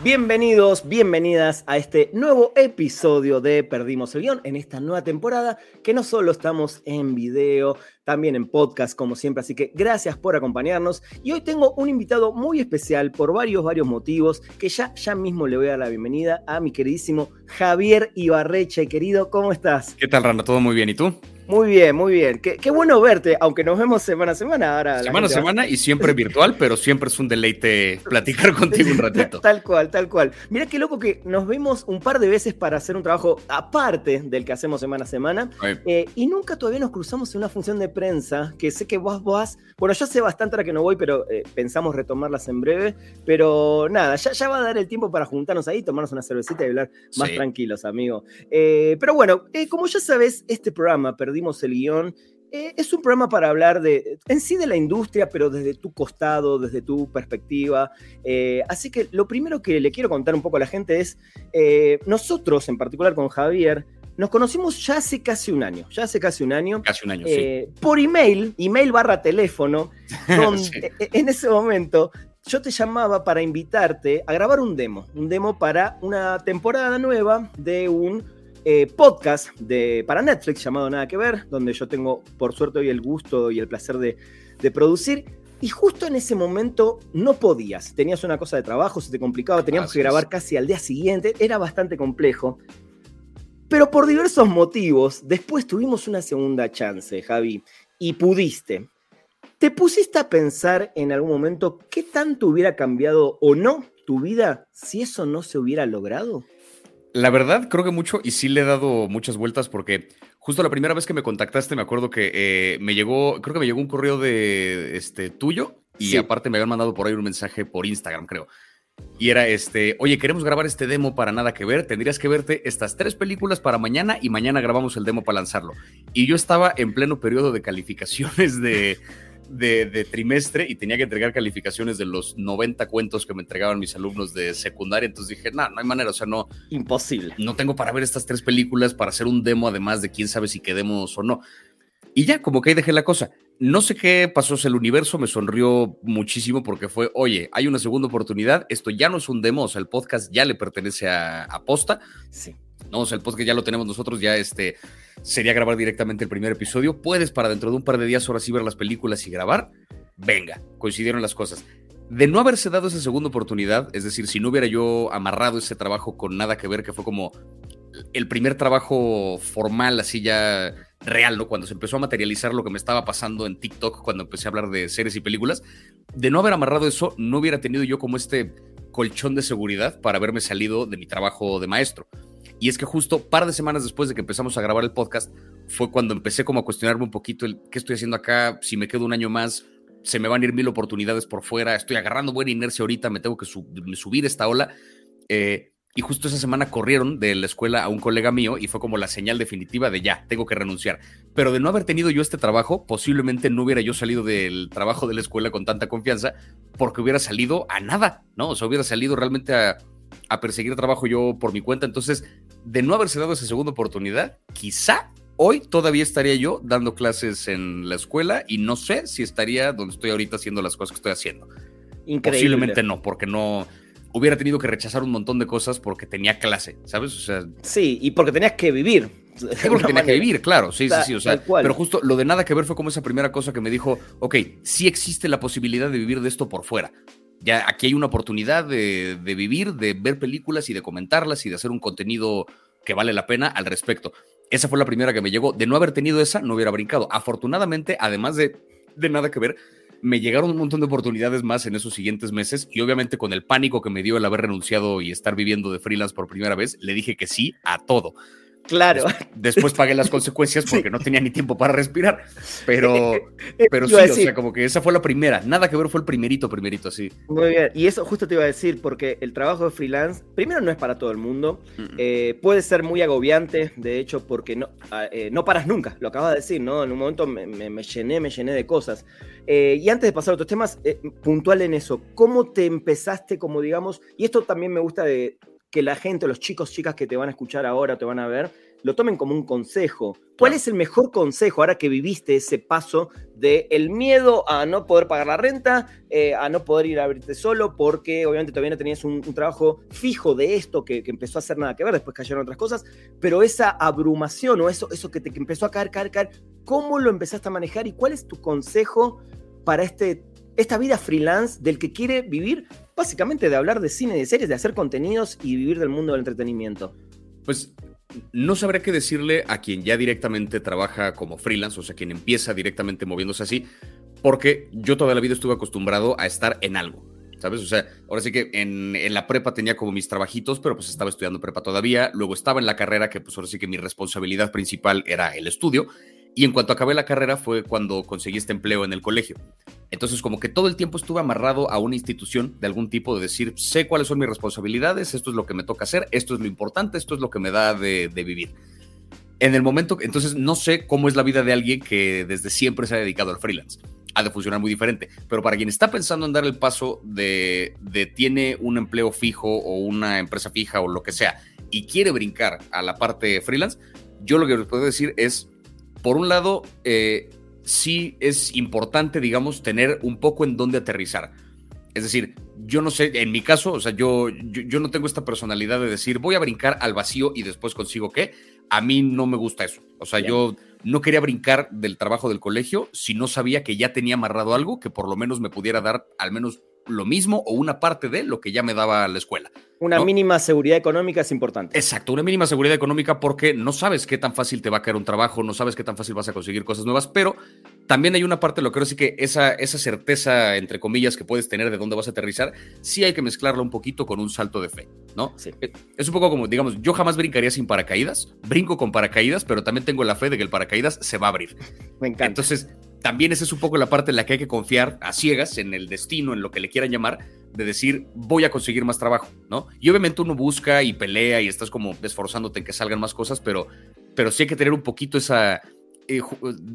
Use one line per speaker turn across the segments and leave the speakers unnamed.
Bienvenidos, bienvenidas a este nuevo episodio de Perdimos el Guión en esta nueva temporada que no solo estamos en video, también en podcast como siempre, así que gracias por acompañarnos y hoy tengo un invitado muy especial por varios, varios motivos que ya, ya mismo le voy a dar la bienvenida a mi queridísimo Javier Ibarreche, querido, ¿cómo estás?
¿Qué tal, Randa? ¿Todo muy bien? ¿Y tú?
Muy bien, muy bien. Qué, qué, bueno verte, aunque nos vemos semana a semana ahora.
Semana a semana y siempre virtual, pero siempre es un deleite platicar contigo un ratito.
Tal cual, tal cual. Mira qué loco que nos vemos un par de veces para hacer un trabajo aparte del que hacemos semana a semana eh, y nunca todavía nos cruzamos en una función de prensa que sé que vos vas. Bueno, yo sé bastante ahora que no voy, pero eh, pensamos retomarlas en breve. Pero nada, ya, ya va a dar el tiempo para juntarnos ahí, tomarnos una cervecita y hablar más sí. tranquilos, amigo. Eh, pero bueno, como ya sabes, este programa, perdí el guion. Eh, es un programa para hablar de, en sí de la industria, pero desde tu costado, desde tu perspectiva. Eh, así que lo primero que le quiero contar un poco a la gente es, eh, nosotros, en particular con Javier, nos conocimos ya hace casi un año, ya hace casi un año.
Casi un año, sí.
Por email, email barra teléfono, donde sí. en ese momento yo te llamaba para invitarte a grabar un demo, un demo para una temporada nueva de un eh, podcast de, para Netflix llamado Nada que Ver, donde yo tengo por suerte hoy el gusto y el placer de, de, producir. Y justo en ese momento no podías, tenías una cosa de trabajo, se te complicaba, teníamos que grabar casi al día siguiente, era bastante complejo. Pero por diversos motivos, después tuvimos una segunda chance, Javi, y pudiste. ¿Te pusiste a pensar en algún momento qué tanto hubiera cambiado o no tu vida si eso no se hubiera logrado?
La verdad, creo que mucho, y sí le he dado muchas vueltas porque justo la primera vez que me contactaste, me acuerdo que eh, me llegó, creo que me llegó un correo de este tuyo y sí. aparte me habían mandado por ahí un mensaje por Instagram, creo. Y era este, oye, queremos grabar este demo para nada que ver, tendrías que verte estas tres películas para mañana y mañana grabamos el demo para lanzarlo. Y yo estaba en pleno periodo de calificaciones de, de, de, trimestre y tenía que entregar calificaciones de los 90 cuentos que me entregaban mis alumnos de secundaria. Entonces dije, no, no hay manera, o sea, no.
Imposible.
No tengo para ver estas tres películas, para hacer un demo, además de quién sabe si quedemos o no. Y ya, como que ahí dejé la cosa. No sé qué pasó, el universo me sonrió muchísimo porque fue, oye, hay una segunda oportunidad, esto ya no es un demo, o sea, el podcast ya le pertenece a, a Posta.
Sí.
No, o sea, el podcast ya lo tenemos nosotros, ya este sería grabar directamente el primer episodio. Puedes para dentro de un par de días ahora sí ver las películas y grabar. Venga, coincidieron las cosas. De no haberse dado esa segunda oportunidad, es decir, si no hubiera yo amarrado ese trabajo con nada que ver, que fue como el primer trabajo formal, así ya real, ¿no? Cuando se empezó a materializar lo que me estaba pasando en TikTok, cuando empecé a hablar de series y películas, de no haber amarrado eso, no hubiera tenido yo como este colchón de seguridad para haberme salido de mi trabajo de maestro. Y es que justo par de semanas después de que empezamos a grabar el podcast, fue cuando empecé como a cuestionarme un poquito el qué estoy haciendo acá, si me quedo un año más, se me van a ir mil oportunidades por fuera, estoy agarrando buena inercia ahorita, me tengo que sub subir esta ola. Eh, y justo esa semana corrieron de la escuela a un colega mío y fue como la señal definitiva de ya, tengo que renunciar. Pero de no haber tenido yo este trabajo, posiblemente no hubiera yo salido del trabajo de la escuela con tanta confianza porque hubiera salido a nada, ¿no? O sea, hubiera salido realmente a, a perseguir trabajo yo por mi cuenta. Entonces, de no haberse dado esa segunda oportunidad, quizá hoy todavía estaría yo dando clases en la escuela y no sé si estaría donde estoy ahorita haciendo las cosas que estoy haciendo.
Increíble.
Posiblemente no, porque no hubiera tenido que rechazar un montón de cosas porque tenía clase, ¿sabes? O sea,
sí, y porque tenías que vivir.
Porque tenía manera. que vivir, claro, sí, sí, sí, o sea, pero justo lo de nada que ver fue como esa primera cosa que me dijo, ok, sí existe la posibilidad de vivir de esto por fuera, ya aquí hay una oportunidad de, de, vivir, de ver películas y de comentarlas y de hacer un contenido que vale la pena al respecto. Esa fue la primera que me llegó. De no haber tenido esa, no hubiera brincado. Afortunadamente, además de, de nada que ver, me llegaron un montón de oportunidades más en esos siguientes meses y obviamente con el pánico que me dio el haber renunciado y estar viviendo de freelance por primera vez, le dije que sí a todo.
Claro.
Después pagué las consecuencias porque no tenía ni tiempo para respirar. Pero, pero sí, o sea, como que esa fue la primera. Nada que ver, fue el primerito, primerito, sí.
Muy bien. Y eso justo te iba a decir, porque el trabajo de freelance, primero no es para todo el mundo. Eh, puede ser muy agobiante, de hecho, porque no, ah, eh, no paras nunca. Lo acabas de decir, ¿no? En un momento me, llené, me llené de cosas. Eh, y antes de pasar a otros temas, puntual en eso, ¿cómo te empezaste, como digamos, y esto también me gusta de, que la gente, los chicos, chicas que te van a escuchar ahora, te van a ver, lo tomen como un consejo. ¿Cuál es el mejor consejo ahora que viviste ese paso de el miedo a no poder pagar la renta, eh, a no poder ir a abrirte solo, porque obviamente todavía no tenías un, trabajo fijo de esto que, empezó a hacer nada que ver, después cayeron otras cosas, pero esa abrumación o eso, eso que te empezó a caer, caer, caer, ¿cómo lo empezaste a manejar y cuál es tu consejo para este esta vida freelance del que quiere vivir básicamente de hablar de cine, de series, de hacer contenidos y vivir del mundo del entretenimiento.
Pues no sabré qué decirle a quien ya directamente trabaja como freelance, o sea, quien empieza directamente moviéndose así, porque yo toda la vida estuve acostumbrado a estar en algo. ¿Sabes? O sea, ahora sí que en, en, la prepa tenía como mis trabajitos, pero pues estaba estudiando prepa todavía. Luego estaba en la carrera, que pues ahora sí que mi responsabilidad principal era el estudio. Y en cuanto acabé la carrera fue cuando conseguí este empleo en el colegio. Entonces, como que todo el tiempo estuve amarrado a una institución de algún tipo de decir, sé cuáles son mis responsabilidades, esto es lo que me toca hacer, esto es lo importante, esto es lo que me da de, vivir. En el momento, entonces no sé cómo es la vida de alguien que desde siempre se ha dedicado al freelance. Ha de funcionar muy diferente. Pero para quien está pensando en dar el paso de, de tiene un empleo fijo o una empresa fija o lo que sea y quiere brincar a la parte freelance, yo lo que les puedo decir es por un lado, eh, sí es importante, digamos, tener un poco en dónde aterrizar. Es decir, yo no sé, en mi caso, o sea, yo, yo, no tengo esta personalidad de decir, voy a brincar al vacío y después consigo qué. A mí no me gusta eso. O sea, yo no quería brincar del trabajo del colegio si no sabía que ya tenía amarrado algo que por lo menos me pudiera dar al menos lo mismo o una parte de lo que ya me daba la escuela.
Una mínima seguridad económica es importante.
Exacto, una mínima seguridad económica porque no sabes qué tan fácil te va a caer un trabajo, no sabes qué tan fácil vas a conseguir cosas nuevas, pero también hay una parte, lo creo sí que esa, esa certeza, entre comillas, que puedes tener de dónde vas a aterrizar, sí hay que mezclarla un poquito con un salto de fe, ¿no? Sí. Eh, es un poco como, digamos, yo jamás brincaría sin paracaídas, brinco con paracaídas, pero también tengo la fe de que el paracaídas se va a abrir.
Me encanta.
Entonces, también esa es un poco la parte en la que hay que confiar a ciegas en el destino, en lo que le quieran llamar, de decir, voy a conseguir más trabajo, ¿no? Y obviamente uno busca y pelea y estás como esforzándote en que salgan más cosas, pero, pero sí hay que tener un poquito esa... Eh,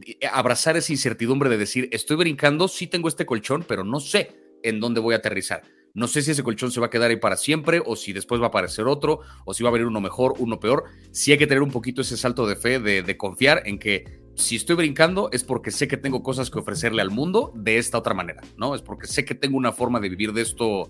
eh, abrazar esa incertidumbre de decir, estoy brincando, sí tengo este colchón, pero no sé en dónde voy a aterrizar. No sé si ese colchón se va a quedar ahí para siempre o si después va a aparecer otro o si va a venir uno mejor, uno peor. Sí hay que tener un poquito ese salto de fe, de confiar en que si estoy brincando es porque sé que tengo cosas que ofrecerle al mundo de esta otra manera, ¿no? Es porque sé que tengo una forma de vivir de esto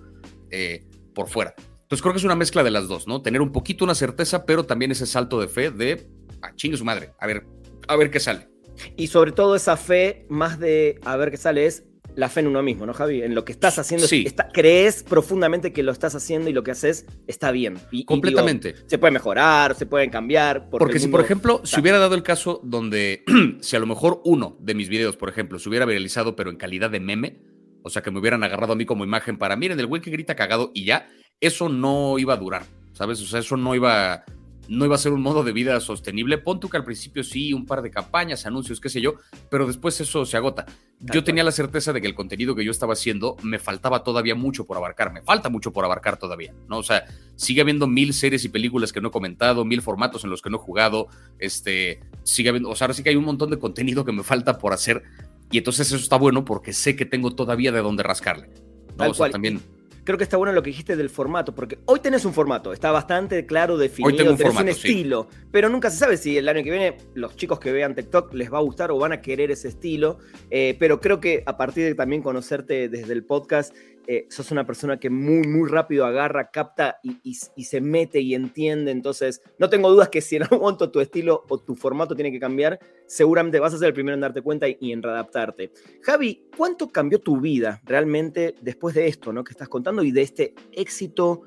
eh, por fuera. Entonces creo que es una mezcla de las dos, ¿no? Tener un poquito una certeza, pero también ese salto de fe de, ah, chingue su madre, a ver, a ver qué sale.
Y sobre todo esa fe, más de a ver qué sale, es la fe en uno mismo, ¿no, Javi? En lo que estás haciendo. Sí. crees profundamente que lo estás haciendo y lo que haces está bien. Y,
Completamente.
se puede mejorar, se pueden cambiar.
Porque, si, por ejemplo, si hubiera dado el caso donde, si a lo mejor uno de mis videos, por ejemplo, se hubiera viralizado, pero en calidad de meme, o sea, que me hubieran agarrado a mí como imagen para, miren, el güey que grita cagado y ya, eso no iba a durar, ¿sabes? O sea, eso no iba no iba a ser un modo de vida sostenible. Pon tú que al principio sí, un par de campañas, anuncios, qué sé yo, pero después eso se agota. Yo tenía la certeza de que el contenido que yo estaba haciendo me faltaba todavía mucho por abarcar, me falta mucho por abarcar todavía, ¿no? O sea, sigue habiendo mil series y películas que no he comentado, mil formatos en los que no he jugado, este, sigue habiendo, o sea, ahora sí que hay un montón de contenido que me falta por hacer y entonces eso está bueno porque sé que tengo todavía de dónde rascarle. ¿no? O sea, también
creo que está bueno lo que dijiste del formato, porque hoy tenés un formato, está bastante claro, definido, un tenés un estilo, pero nunca se sabe si el año que viene los chicos que vean TikTok les va a gustar o van a querer ese estilo, eh, pero creo que a partir de también conocerte desde el podcast, eh, sos una persona que muy, muy rápido agarra, capta y, se mete y entiende. Entonces, no tengo dudas que si en algún momento tu estilo o tu formato tiene que cambiar, seguramente vas a ser el primero en darte cuenta y, en readaptarte. Javi, ¿cuánto cambió tu vida realmente después de esto ¿no? que estás contando y de este éxito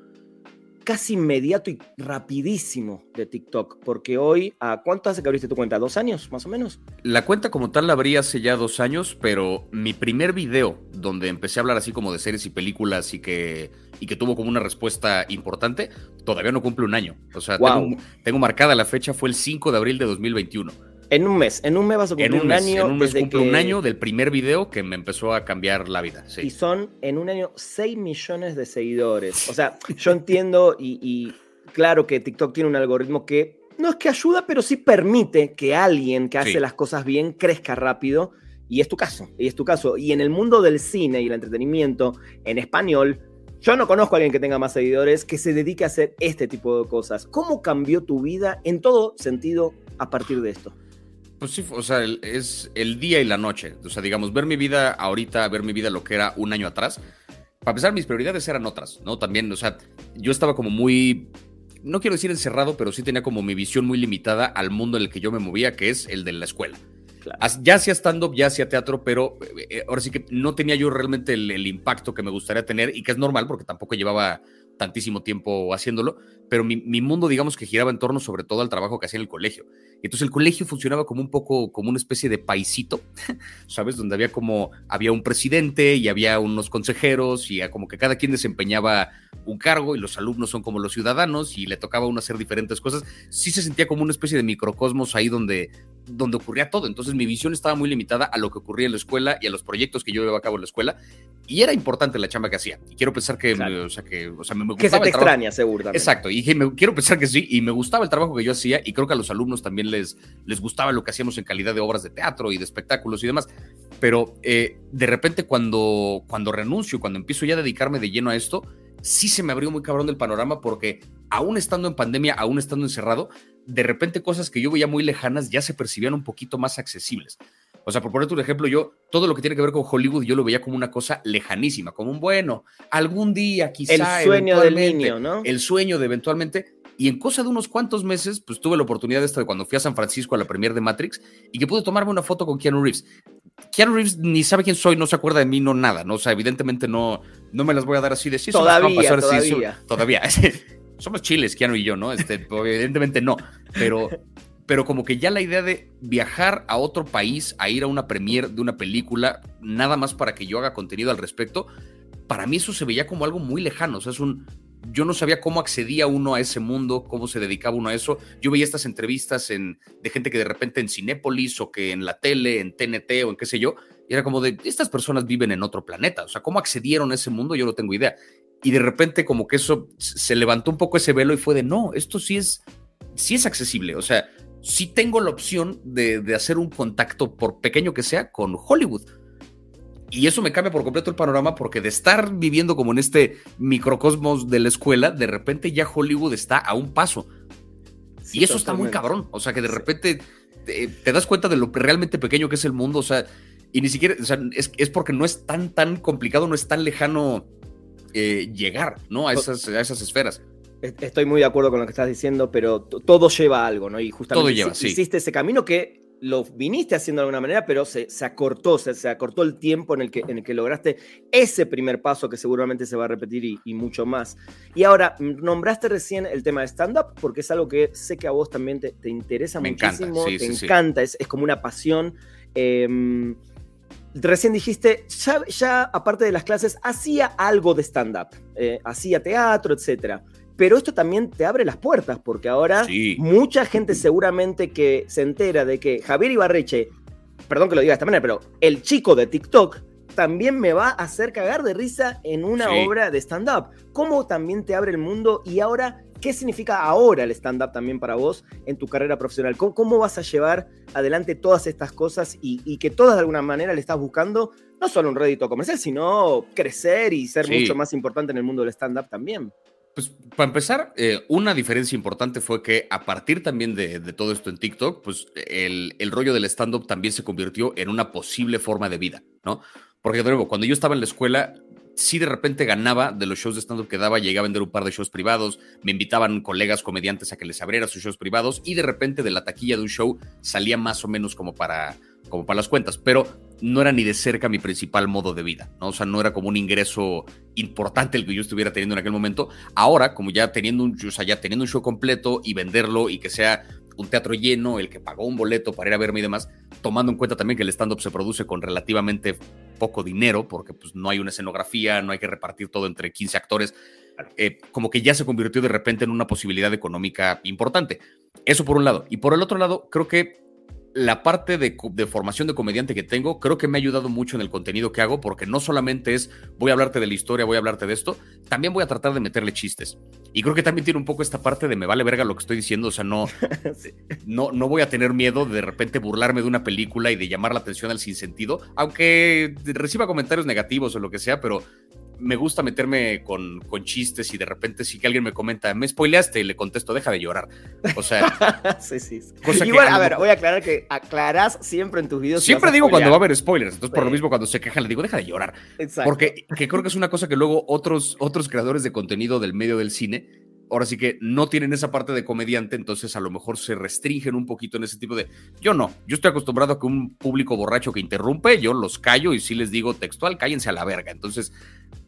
casi inmediato y rapidísimo de TikTok, porque hoy, ¿a cuánto hace que abriste tu cuenta? ¿Dos años, más o menos?
La cuenta como tal la abrí hace ya dos años, pero mi primer video, donde empecé a hablar así como de series y películas y que, y que tuvo como una respuesta importante, todavía no cumple un año. O sea, tengo, tengo marcada la fecha, fue el 5 de abril de 2021.
En un mes, en un mes vas a cumplir un, año.
En un mes cumple un año del primer video que me empezó a cambiar la vida.
Y son en un año 6 millones de seguidores. O sea, yo entiendo y, claro que TikTok tiene un algoritmo que no es que ayuda, pero sí permite que alguien que hace las cosas bien crezca rápido. Y es tu caso, y es tu caso. Y en el mundo del cine y el entretenimiento en español, yo no conozco a alguien que tenga más seguidores que se dedique a hacer este tipo de cosas. ¿Cómo cambió tu vida en todo sentido a partir de esto?
Pues sí, o sea, es el día y la noche. O sea, digamos, ver mi vida ahorita, ver mi vida lo que era un año atrás. Para empezar, mis prioridades eran otras, ¿no? También, o sea, yo estaba como muy, no quiero decir encerrado, pero sí tenía como mi visión muy limitada al mundo en el que yo me movía, que es el de la escuela. Ya hacía stand-up, ya hacía teatro, pero eh, ahora sí que no tenía yo realmente el, impacto que me gustaría tener y que es normal porque tampoco llevaba tantísimo tiempo haciéndolo, pero mi, mi, mundo digamos que giraba en torno sobre todo al trabajo que hacía en el colegio. Entonces el colegio funcionaba como un poco como una especie de paisito, ¿sabes? Donde había como, había un presidente y había unos consejeros y como que cada quien desempeñaba un cargo y los alumnos son como los ciudadanos y le tocaba uno hacer diferentes cosas. Sí se sentía como una especie de microcosmos ahí donde, donde ocurría todo. Entonces mi visión estaba muy limitada a lo que ocurría en la escuela y a los proyectos que yo llevaba a cabo en la escuela. Y era importante la chamba que hacía. Y quiero pensar que, me, o sea, que, o sea, me,
gustaba. Que se te extraña, seguro.
Exacto. Y quiero pensar que sí. Y me gustaba el trabajo que yo hacía. Y creo que a los alumnos también les, les gustaba lo que hacíamos en calidad de obras de teatro y de espectáculos y demás. Pero eh, de repente, cuando, cuando renuncio, cuando empiezo ya a dedicarme de lleno a esto, sí se me abrió muy cabrón del panorama porque aún estando en pandemia, aún estando encerrado, de repente cosas que yo veía muy lejanas ya se percibían un poquito más accesibles. O sea, por ponerte un ejemplo, yo todo lo que tiene que ver con Hollywood yo lo veía como una cosa lejanísima, como un bueno, algún día quizá.
El sueño del niño, ¿no?
El sueño de eventualmente. Y en cosa de unos cuantos meses, pues tuve la oportunidad esta de cuando fui a San Francisco a la premier de Matrix y que pude tomarme una foto con Keanu Reeves. Keanu Reeves ni sabe quién soy, no se acuerda de mí, no nada, ¿no? O sea, evidentemente no, no me las voy a dar así de sí.
Todavía, todavía.
todavía. Somos chiles, Keanu y yo, ¿no? Este, evidentemente no, pero pero como que ya la idea de viajar a otro país, a ir a una premiere de una película, nada más para que yo haga contenido al respecto, para mí eso se veía como algo muy lejano. O sea, es un. Yo no sabía cómo accedía uno a ese mundo, cómo se dedicaba uno a eso. Yo veía estas entrevistas en, de gente que de repente en Cinépolis o que en la tele, en TNT o en qué sé yo, y era como de, estas personas viven en otro planeta. O sea, cómo accedieron a ese mundo, yo no tengo idea. Y de repente como que eso se levantó un poco ese velo y fue de, no, esto sí es, sí es accesible. O sea, sí tengo la opción de, hacer un contacto, por pequeño que sea, con Hollywood. Y eso me cambia por completo el panorama porque de estar viviendo como en este microcosmos de la escuela, de repente ya Hollywood está a un paso. y eso está muy cabrón. O sea, que de repente te, das cuenta de lo realmente pequeño que es el mundo. O sea, y ni siquiera, o sea, es, porque no es tan, tan complicado, no es tan lejano eh, llegar, ¿no? A esas, a esas esferas.
Estoy muy de acuerdo con lo que estás diciendo, pero todo lleva a algo, ¿no? Y justamente
lleva,
hiciste ese camino que lo viniste haciendo de alguna manera, pero se, se acortó, se, se, acortó el tiempo en el, que, en el que lograste ese primer paso que seguramente se va a repetir y, mucho más. Y ahora, nombraste recién el tema de stand-up, porque es algo que sé que a vos también te, te interesa muchísimo, te encanta, es, es, como una pasión. Em, recién dijiste, ya, ya, aparte de las clases, hacía algo de stand-up, eh, hacía teatro, etcétera. Pero esto también te abre las puertas, porque ahora mucha gente seguramente que se entera de que Javier Ibarreche, perdón que lo diga de esta manera, pero el chico de TikTok también me va a hacer cagar de risa en una obra de stand-up. ¿Cómo también te abre el mundo? Y ahora, ¿qué significa ahora el stand-up también para vos en tu carrera profesional? ¿Cómo, vas a llevar adelante todas estas cosas y, que todas de alguna manera le estás buscando no solo un rédito comercial, sino crecer y ser mucho más importante en el mundo del stand-up también?
Pues para empezar, eh, una diferencia importante fue que a partir también de, todo esto en TikTok, pues el, rollo del stand-up también se convirtió en una posible forma de vida, ¿no? Porque de nuevo, cuando yo estaba en la escuela, sí de repente ganaba de los shows de stand-up que daba, llegué a vender un par de shows privados, me invitaban colegas comediantes a que les abriera sus shows privados y de repente de la taquilla de un show salía más o menos como para, como para las cuentas, pero no era ni de cerca mi principal modo de vida, ¿no? O sea, no era como un ingreso importante el que yo estuviera teniendo en aquel momento. Ahora, como ya teniendo un, o sea, ya teniendo un show completo y venderlo y que sea un teatro lleno, el que pagó un boleto para ir a verme y demás, tomando en cuenta también que el stand-up se produce con relativamente poco dinero, porque pues no hay una escenografía, no hay que repartir todo entre 15 actores, eh, como que ya se convirtió de repente en una posibilidad económica importante. Eso por un lado. Y por el otro lado, creo que la parte de, formación de comediante que tengo creo que me ha ayudado mucho en el contenido que hago porque no solamente es voy a hablarte de la historia, voy a hablarte de esto, también voy a tratar de meterle chistes. Y creo que también tiene un poco esta parte de me vale verga lo que estoy diciendo, o sea, no, no, no voy a tener miedo de, de repente burlarme de una película y de llamar la atención al sinsentido, aunque reciba comentarios negativos o lo que sea, pero me gusta meterme con, con, chistes y de repente si que alguien me comenta, me spoileaste, y le contesto, deja de llorar. O sea,
sí, sí. Igual, a ver, voy a aclarar que aclaras siempre en tus videos.
Siempre digo cuando va a haber spoilers, entonces por lo mismo cuando se quejan le digo, deja de llorar. Exacto. Porque que creo que es una cosa que luego otros, otros creadores de contenido del medio del cine ahora sí que no tienen esa parte de comediante, entonces a lo mejor se restringen un poquito en ese tipo de... Yo no, yo estoy acostumbrado a que un público borracho que interrumpe, yo los callo y si les digo textual, cállense a la verga. Entonces,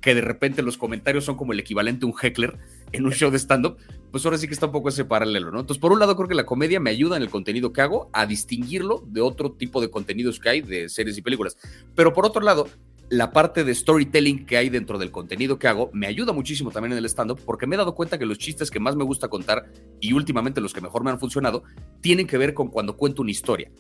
que de repente los comentarios son como el equivalente a un heckler en un show de stand-up, pues ahora sí que está un poco ese paralelo, ¿no? Entonces, por un lado, creo que la comedia me ayuda en el contenido que hago a distinguirlo de otro tipo de contenidos que hay de series y películas. Pero por otro lado, la parte de storytelling que hay dentro del contenido que hago me ayuda muchísimo también en el stand-up porque me he dado cuenta que los chistes que más me gusta contar y últimamente los que mejor me han funcionado tienen que ver con cuando cuento una historia.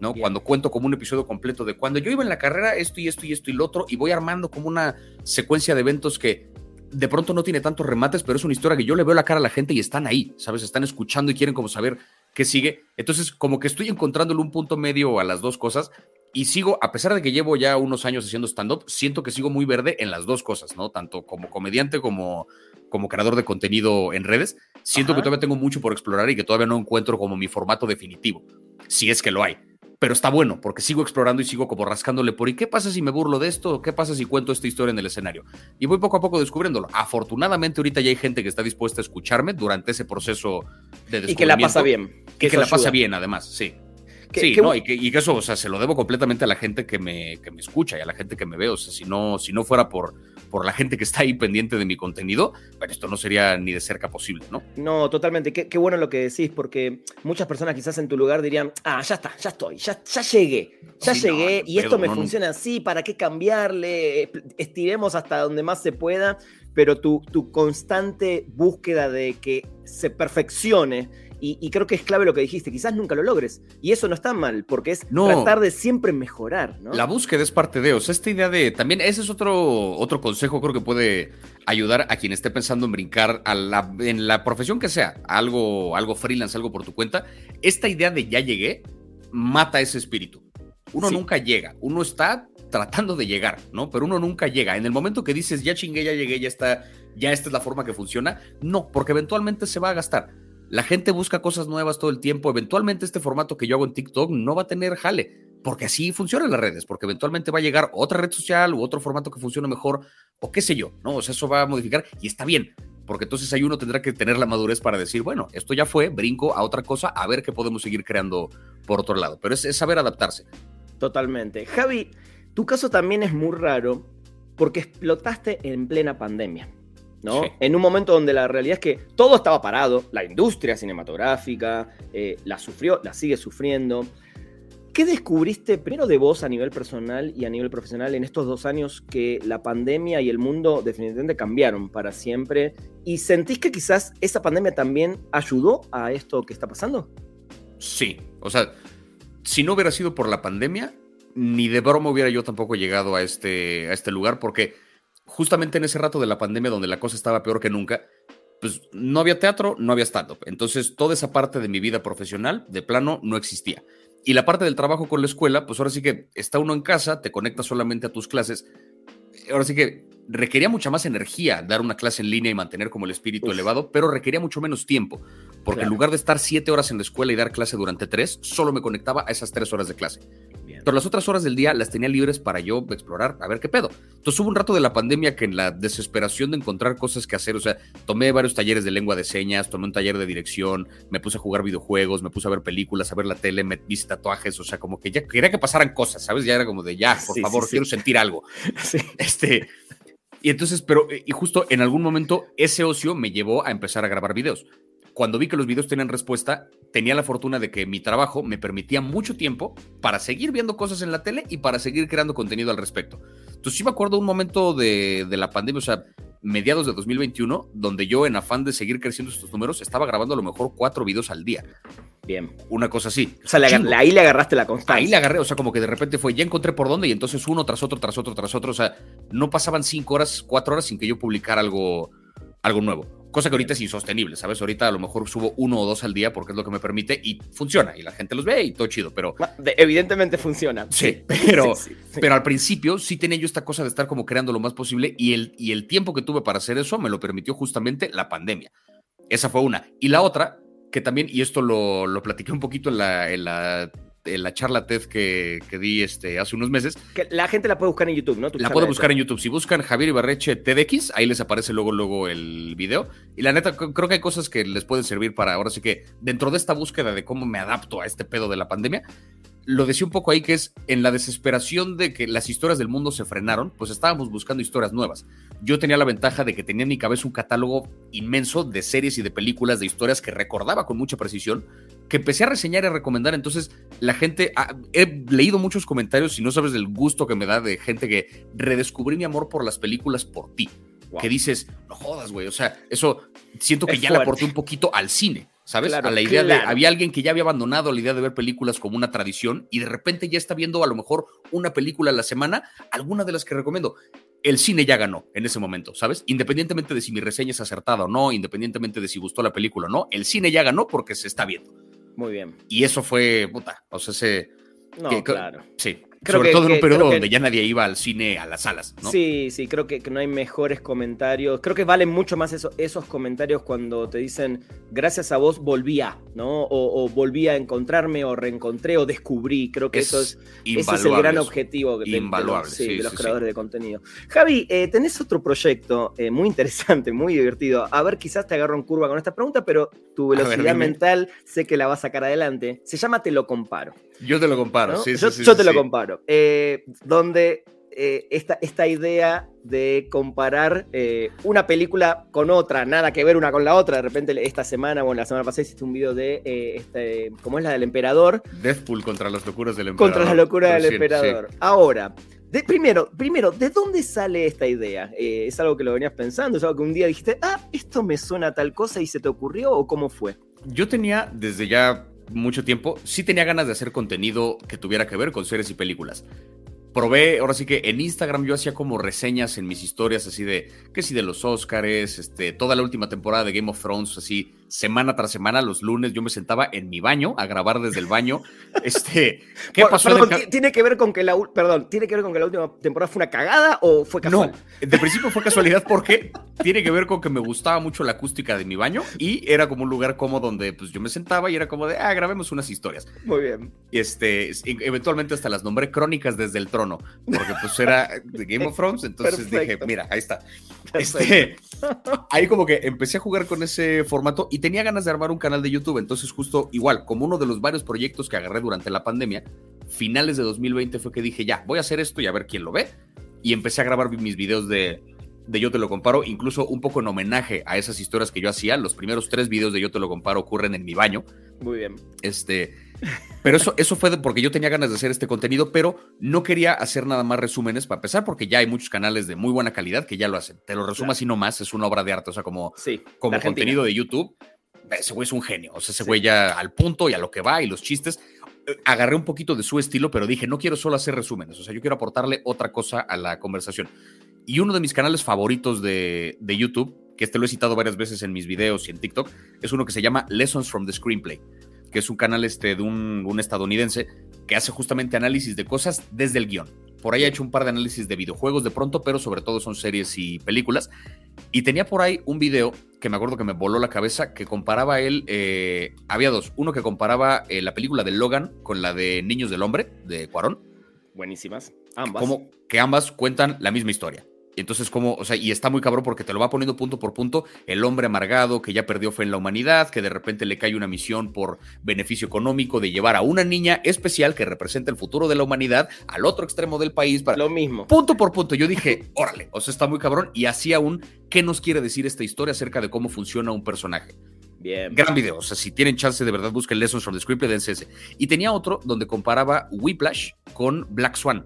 ¿no? Cuando cuento como un episodio completo de cuando yo iba en la carrera, esto y esto y esto y lo otro, y voy armando como una secuencia de eventos que de pronto no tiene tantos remates, pero es una historia que yo le veo la cara a la gente y están ahí, ¿sabes? Están escuchando y quieren como saber qué sigue. Entonces, como que estoy encontrándole un punto medio a las dos cosas y sigo, a pesar de que llevo ya unos años haciendo stand-up, siento que sigo muy verde en las dos cosas, ¿no? Tanto como comediante como, como creador de contenido en redes. Siento que todavía tengo mucho por explorar y que todavía no encuentro como mi formato definitivo, si es que lo hay. Pero está bueno, porque sigo explorando y sigo como rascándole por ¿y qué pasa si me burlo de esto? ¿Qué pasa si cuento esta historia en el escenario? Y voy poco a poco descubriéndolo. Afortunadamente ahorita ya hay gente que está dispuesta a escucharme durante ese proceso de descubrimiento.
Y que la pasa bien.
Que, que la pasa bien, además, sí sí, no, y, que, y, que, eso, o sea, se lo debo completamente a la gente que me, que me escucha y a la gente que me ve. O sea, si no, si no fuera por, por la gente que está ahí pendiente de mi contenido, bueno, esto no sería ni de cerca posible, ¿no?
No, totalmente. Qué, qué bueno lo que decís, porque muchas personas quizás en tu lugar dirían, ah, ya está, ya estoy, ya, ya llegué, ya llegué y esto me funciona así, ¿para qué cambiarle? Estiremos hasta donde más se pueda, pero tu, tu constante búsqueda de que se perfeccione y, creo que es clave lo que dijiste, quizás nunca lo logres. Y eso no está mal, porque es tratar de siempre mejorar, ¿no?
La búsqueda es parte de, o sea, esta idea de, también ese es otro, otro consejo, creo que puede ayudar a quien esté pensando en brincar a la, en la profesión que sea, algo, algo freelance, algo por tu cuenta. Esta idea de ya llegué mata ese espíritu. Uno nunca llega, uno está tratando de llegar, ¿no? Pero uno nunca llega. En el momento que dices, ya chingué, ya llegué, ya está, ya esta es la forma que funciona, no, porque eventualmente se va a gastar. La gente busca cosas nuevas todo el tiempo. Eventualmente este formato que yo hago en TikTok no va a tener jale, porque así funcionan las redes, porque eventualmente va a llegar otra red social u otro formato que funcione mejor, o qué sé yo, ¿no? O sea, eso va a modificar y está bien, porque entonces ahí uno tendrá que tener la madurez para decir, bueno, esto ya fue, brinco a otra cosa, a ver qué podemos seguir creando por otro lado. Pero es, es saber adaptarse.
Totalmente. Javi, tu caso también es muy raro porque explotaste en plena pandemia. ¿No? En un momento donde la realidad es que todo estaba parado, la industria cinematográfica eh, la sufrió, la sigue sufriendo. ¿Qué descubriste primero de vos a nivel personal y a nivel profesional en estos dos años que la pandemia y el mundo definitivamente cambiaron para siempre? ¿Y sentís que quizás esa pandemia también ayudó a esto que está pasando?
Sí, o sea, si no hubiera sido por la pandemia, ni de broma hubiera yo tampoco llegado a este, a este lugar porque justamente en ese rato de la pandemia donde la cosa estaba peor que nunca, pues no había teatro, no había stand-up. Entonces toda esa parte de mi vida profesional, de plano, no existía. Y la parte del trabajo con la escuela, pues ahora sí que está uno en casa, te conectas solamente a tus clases. Ahora sí que requería mucha más energía dar una clase en línea y mantener como el espíritu elevado, pero requería mucho menos tiempo, porque en lugar de estar siete horas en la escuela y dar clase durante tres, solo me conectaba a esas tres horas de clase. Pero las otras horas del día las tenía libres para yo explorar, a ver qué pedo. Entonces hubo un rato de la pandemia que en la desesperación de encontrar cosas que hacer, o sea, tomé varios talleres de lengua de señas, tomé un taller de dirección, me puse a jugar videojuegos, me puse a ver películas, a ver la tele, me hice tatuajes, o sea, como que ya quería que pasaran cosas, ¿sabes? Ya era como de, ya, por favor, quiero sentir algo. Este, y entonces, pero, y justo en algún momento ese ocio me llevó a empezar a grabar videos cuando vi que los videos tenían respuesta, tenía la fortuna de que mi trabajo me permitía mucho tiempo para seguir viendo cosas en la tele y para seguir creando contenido al respecto. Entonces sí me acuerdo un momento de, la pandemia, o sea, mediados de 2021, donde yo en afán de seguir creciendo estos números, estaba grabando a lo mejor cuatro videos al día.
Bien.
Una cosa así.
O sea, ahí le agarraste la constancia.
Ahí le agarré, o sea, como que de repente fue, ya encontré por dónde y entonces uno tras otro, tras otro, tras otro. O sea, no pasaban cinco horas, cuatro horas sin que yo publicara algo, algo nuevo. Cosa que ahorita es insostenible, ¿sabes? Ahorita a lo mejor subo uno o dos al día porque es lo que me permite y funciona y la gente los ve y todo chido, pero...
Evidentemente funciona.
Sí, pero, pero al principio sí tenía yo esta cosa de estar como creando lo más posible y el, y el tiempo que tuve para hacer eso me lo permitió justamente la pandemia. Esa fue una. Y la otra, que también, y esto lo, lo platiqué un poquito en la, en la la charla TED que, di este, hace unos meses.
Que la gente la puede buscar en YouTube, ¿no?
la puede buscar en YouTube. Si buscan Javier Ibarreche TEDx, ahí les aparece luego, luego el video. Y la neta, creo que hay cosas que les pueden servir para ahora sí que dentro de esta búsqueda de cómo me adapto a este pedo de la pandemia, lo decía un poco ahí que es en la desesperación de que las historias del mundo se frenaron, pues estábamos buscando historias nuevas. Yo tenía la ventaja de que tenía en mi cabeza un catálogo inmenso de series y de películas, de historias que recordaba con mucha precisión, que empecé a reseñar y a recomendar. Entonces, la gente, he leído muchos comentarios y no sabes del gusto que me da de gente que redescubrí mi amor por las películas por ti. Que dices, no jodas, güey. O sea, eso siento que ya le aporté un poquito al cine. ¿sabes? a la idea de, había alguien que ya había abandonado la idea de ver películas como una tradición y de repente ya está viendo a lo mejor una película a la semana, alguna de las que recomiendo. El cine ya ganó en ese momento, ¿sabes? Independientemente de si mi reseña es acertada o no, independientemente de si gustó la película o no, el cine ya ganó porque se está viendo.
Muy bien.
Y eso fue, puta, o sea, ese...
No, claro.
Sí, sobre todo en un periodo donde ya nadie iba al cine, a las salas, ¿no?
Sí, sí, creo que, no hay mejores comentarios. Creo que valen mucho más esos comentarios cuando te dicen, gracias a vos volví a, ¿no? O, volví a encontrarme, o reencontré, o descubrí. Creo que eso, es, ese es el gran objetivo de,
Invaluable,
de los, creadores de contenido. Javi, eh, tenés otro proyecto eh, muy interesante, muy divertido. A ver, quizás te agarro en curva con esta pregunta, pero tu velocidad mental sé que la va a sacar adelante. Se llama Te lo comparo.
Yo te lo comparo, sí,
yo,
sí,
Yo te lo comparo. Eh, donde eh, esta, esta, idea de comparar eh, una película con otra, nada que ver una con la otra. De repente, esta semana, bueno, la semana pasada hiciste un video de, este, ¿cómo es la del emperador?
Deathpool contra las locuras del emperador.
Contra las locuras del emperador. Ahora, de, primero, primero, ¿de dónde sale esta idea? ¿Es algo que lo venías pensando? ¿Es algo que un día dijiste, ah, esto me suena a tal cosa y se te ocurrió? ¿O cómo fue?
Yo tenía desde ya mucho tiempo, sí tenía ganas de hacer contenido que tuviera que ver con series y películas. Probé, ahora sí que en Instagram yo hacía como reseñas en mis historias así de, que si de los Oscars, este, toda la última temporada de Game of Thrones, así, semana tras semana, los lunes, yo me sentaba en mi baño a grabar desde el baño. Este,
¿qué pasó? ¿Tiene que ver con que la, perdón, ¿tiene que ver con que la última temporada fue una cagada o fue casual?
No, de principio fue casualidad porque tiene que ver con que me gustaba mucho la acústica de mi baño y era como un lugar cómodo donde pues yo me sentaba y era como de, ah, grabemos unas historias.
Muy bien.
Este, eventualmente hasta las nombré crónicas desde el trono, porque pues era de Game of Thrones, entonces dije, mira, ahí está. Este, ahí como que empecé a jugar con ese formato y tenía ganas de armar un canal de YouTube. Entonces, justo igual, como uno de los varios proyectos que agarré durante la pandemia, finales de 2020 fue que dije, ya, voy a hacer esto y a ver quién lo ve. Y empecé a grabar mis videos de, de Yo Te Lo Comparo, incluso un poco en homenaje a esas historias que yo hacía. Los primeros tres videos de Yo Te Lo Comparo ocurren en mi baño.
Muy bien.
Este, pero eso, eso fue porque yo tenía ganas de hacer este contenido, pero no quería hacer nada más resúmenes para empezar, porque ya hay muchos canales de muy buena calidad que ya lo hacen. Te lo resumo así nomás, es una obra de arte, o sea, como, como contenido de YouTube. Ese güey es un genio, o sea, ese güey ya al punto y a lo que va y los chistes. Agarré un poquito de su estilo, pero dije, no quiero solo hacer resúmenes, o sea, yo quiero aportarle otra cosa a la conversación. Y uno de mis canales favoritos de, de YouTube, que este lo he citado varias veces en mis videos y en TikTok, es uno que se llama Lessons from the Screenplay que es un canal este, de un, estadounidense que hace justamente análisis de cosas desde el guion. Por ahí ha hecho un par de análisis de videojuegos de pronto, pero sobre todo son series y películas. Y tenía por ahí un video que me acuerdo que me voló la cabeza, que comparaba él, eh, había dos, uno que comparaba eh, la película de Logan con la de Niños del Hombre, de Cuarón,
Buenísimas. Ambas.
Como que ambas cuentan la misma historia. Y entonces, como, o sea, y está muy cabrón porque te lo va poniendo punto por punto. El hombre amargado que ya perdió fe en la humanidad, que de repente le cae una misión por beneficio económico de llevar a una niña especial que representa el futuro de la humanidad al otro extremo del país para.
Lo mismo.
Punto por punto. Yo dije, órale, o sea, está muy cabrón. Y así aún, ¿qué nos quiere decir esta historia acerca de cómo funciona un personaje?
Bien.
Gran video. O sea, si tienen chance de verdad, busquen Lessons from the Screenplay, dense ese. Y tenía otro donde comparaba Whiplash con Black Swan.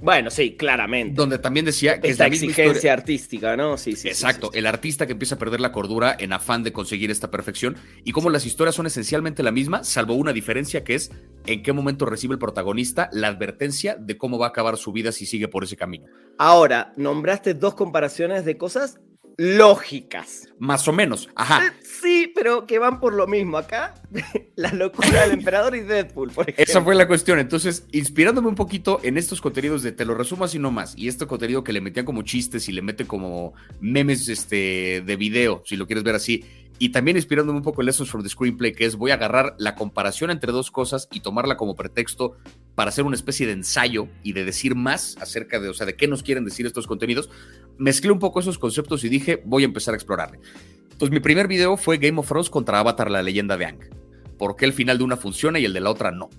Bueno, sí, claramente.
Donde también decía que
Esta
es la
exigencia artística, ¿no? Sí, sí. sí,
Exacto,
sí, sí.
el artista que empieza a perder la cordura en afán de conseguir esta perfección y cómo las historias son esencialmente la misma, salvo una diferencia que es en qué momento recibe el protagonista la advertencia de cómo va a acabar su vida si sigue por ese camino.
Ahora, nombraste dos comparaciones de cosas lógicas.
Más o menos, ajá.
Eh, Sí, pero que van por lo mismo. Acá, la locura del emperador y Deadpool, por ejemplo.
Esa fue la cuestión. Entonces, inspirándome un poquito en estos contenidos de te lo resumo así nomás, y este contenido que le metían como chistes y le mete como memes este, de video, si lo quieres ver así, y también inspirándome un poco en Lessons from the Screenplay, que es voy a agarrar la comparación entre dos cosas y tomarla como pretexto para hacer una especie de ensayo y de decir más acerca de, o sea, de qué nos quieren decir estos contenidos. Mezclé un poco esos conceptos y dije, voy a empezar a explorarle. Entonces, mi primer video fue Game of Thrones contra Avatar, la leyenda de Aang. ¿Por qué el final de una funciona y el de la otra no?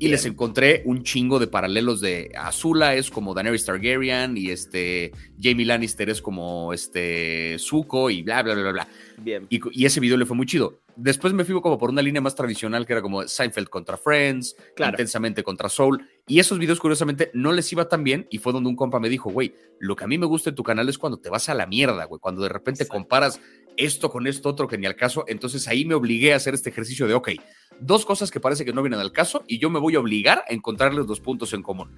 Y les encontré un chingo de paralelos de Azula es como Daenerys Targaryen y este Jamie Lannister es como este Zuko y bla bla bla bla bla.
Bien.
Y, y ese video le fue muy chido. Después me fui como por una línea más tradicional que era como Seinfeld contra Friends,
Claro.
intensamente contra Soul. Y esos videos, curiosamente, no les iba tan bien. Y fue donde un compa me dijo, güey, lo que a mí me gusta en tu canal es cuando te vas a la mierda, güey. Cuando de repente
Exacto.
comparas esto con esto otro que ni al caso. Entonces ahí me obligué a hacer este ejercicio de, ok, dos cosas que parece que no vienen al caso y yo me voy a obligar a encontrarles dos puntos en común.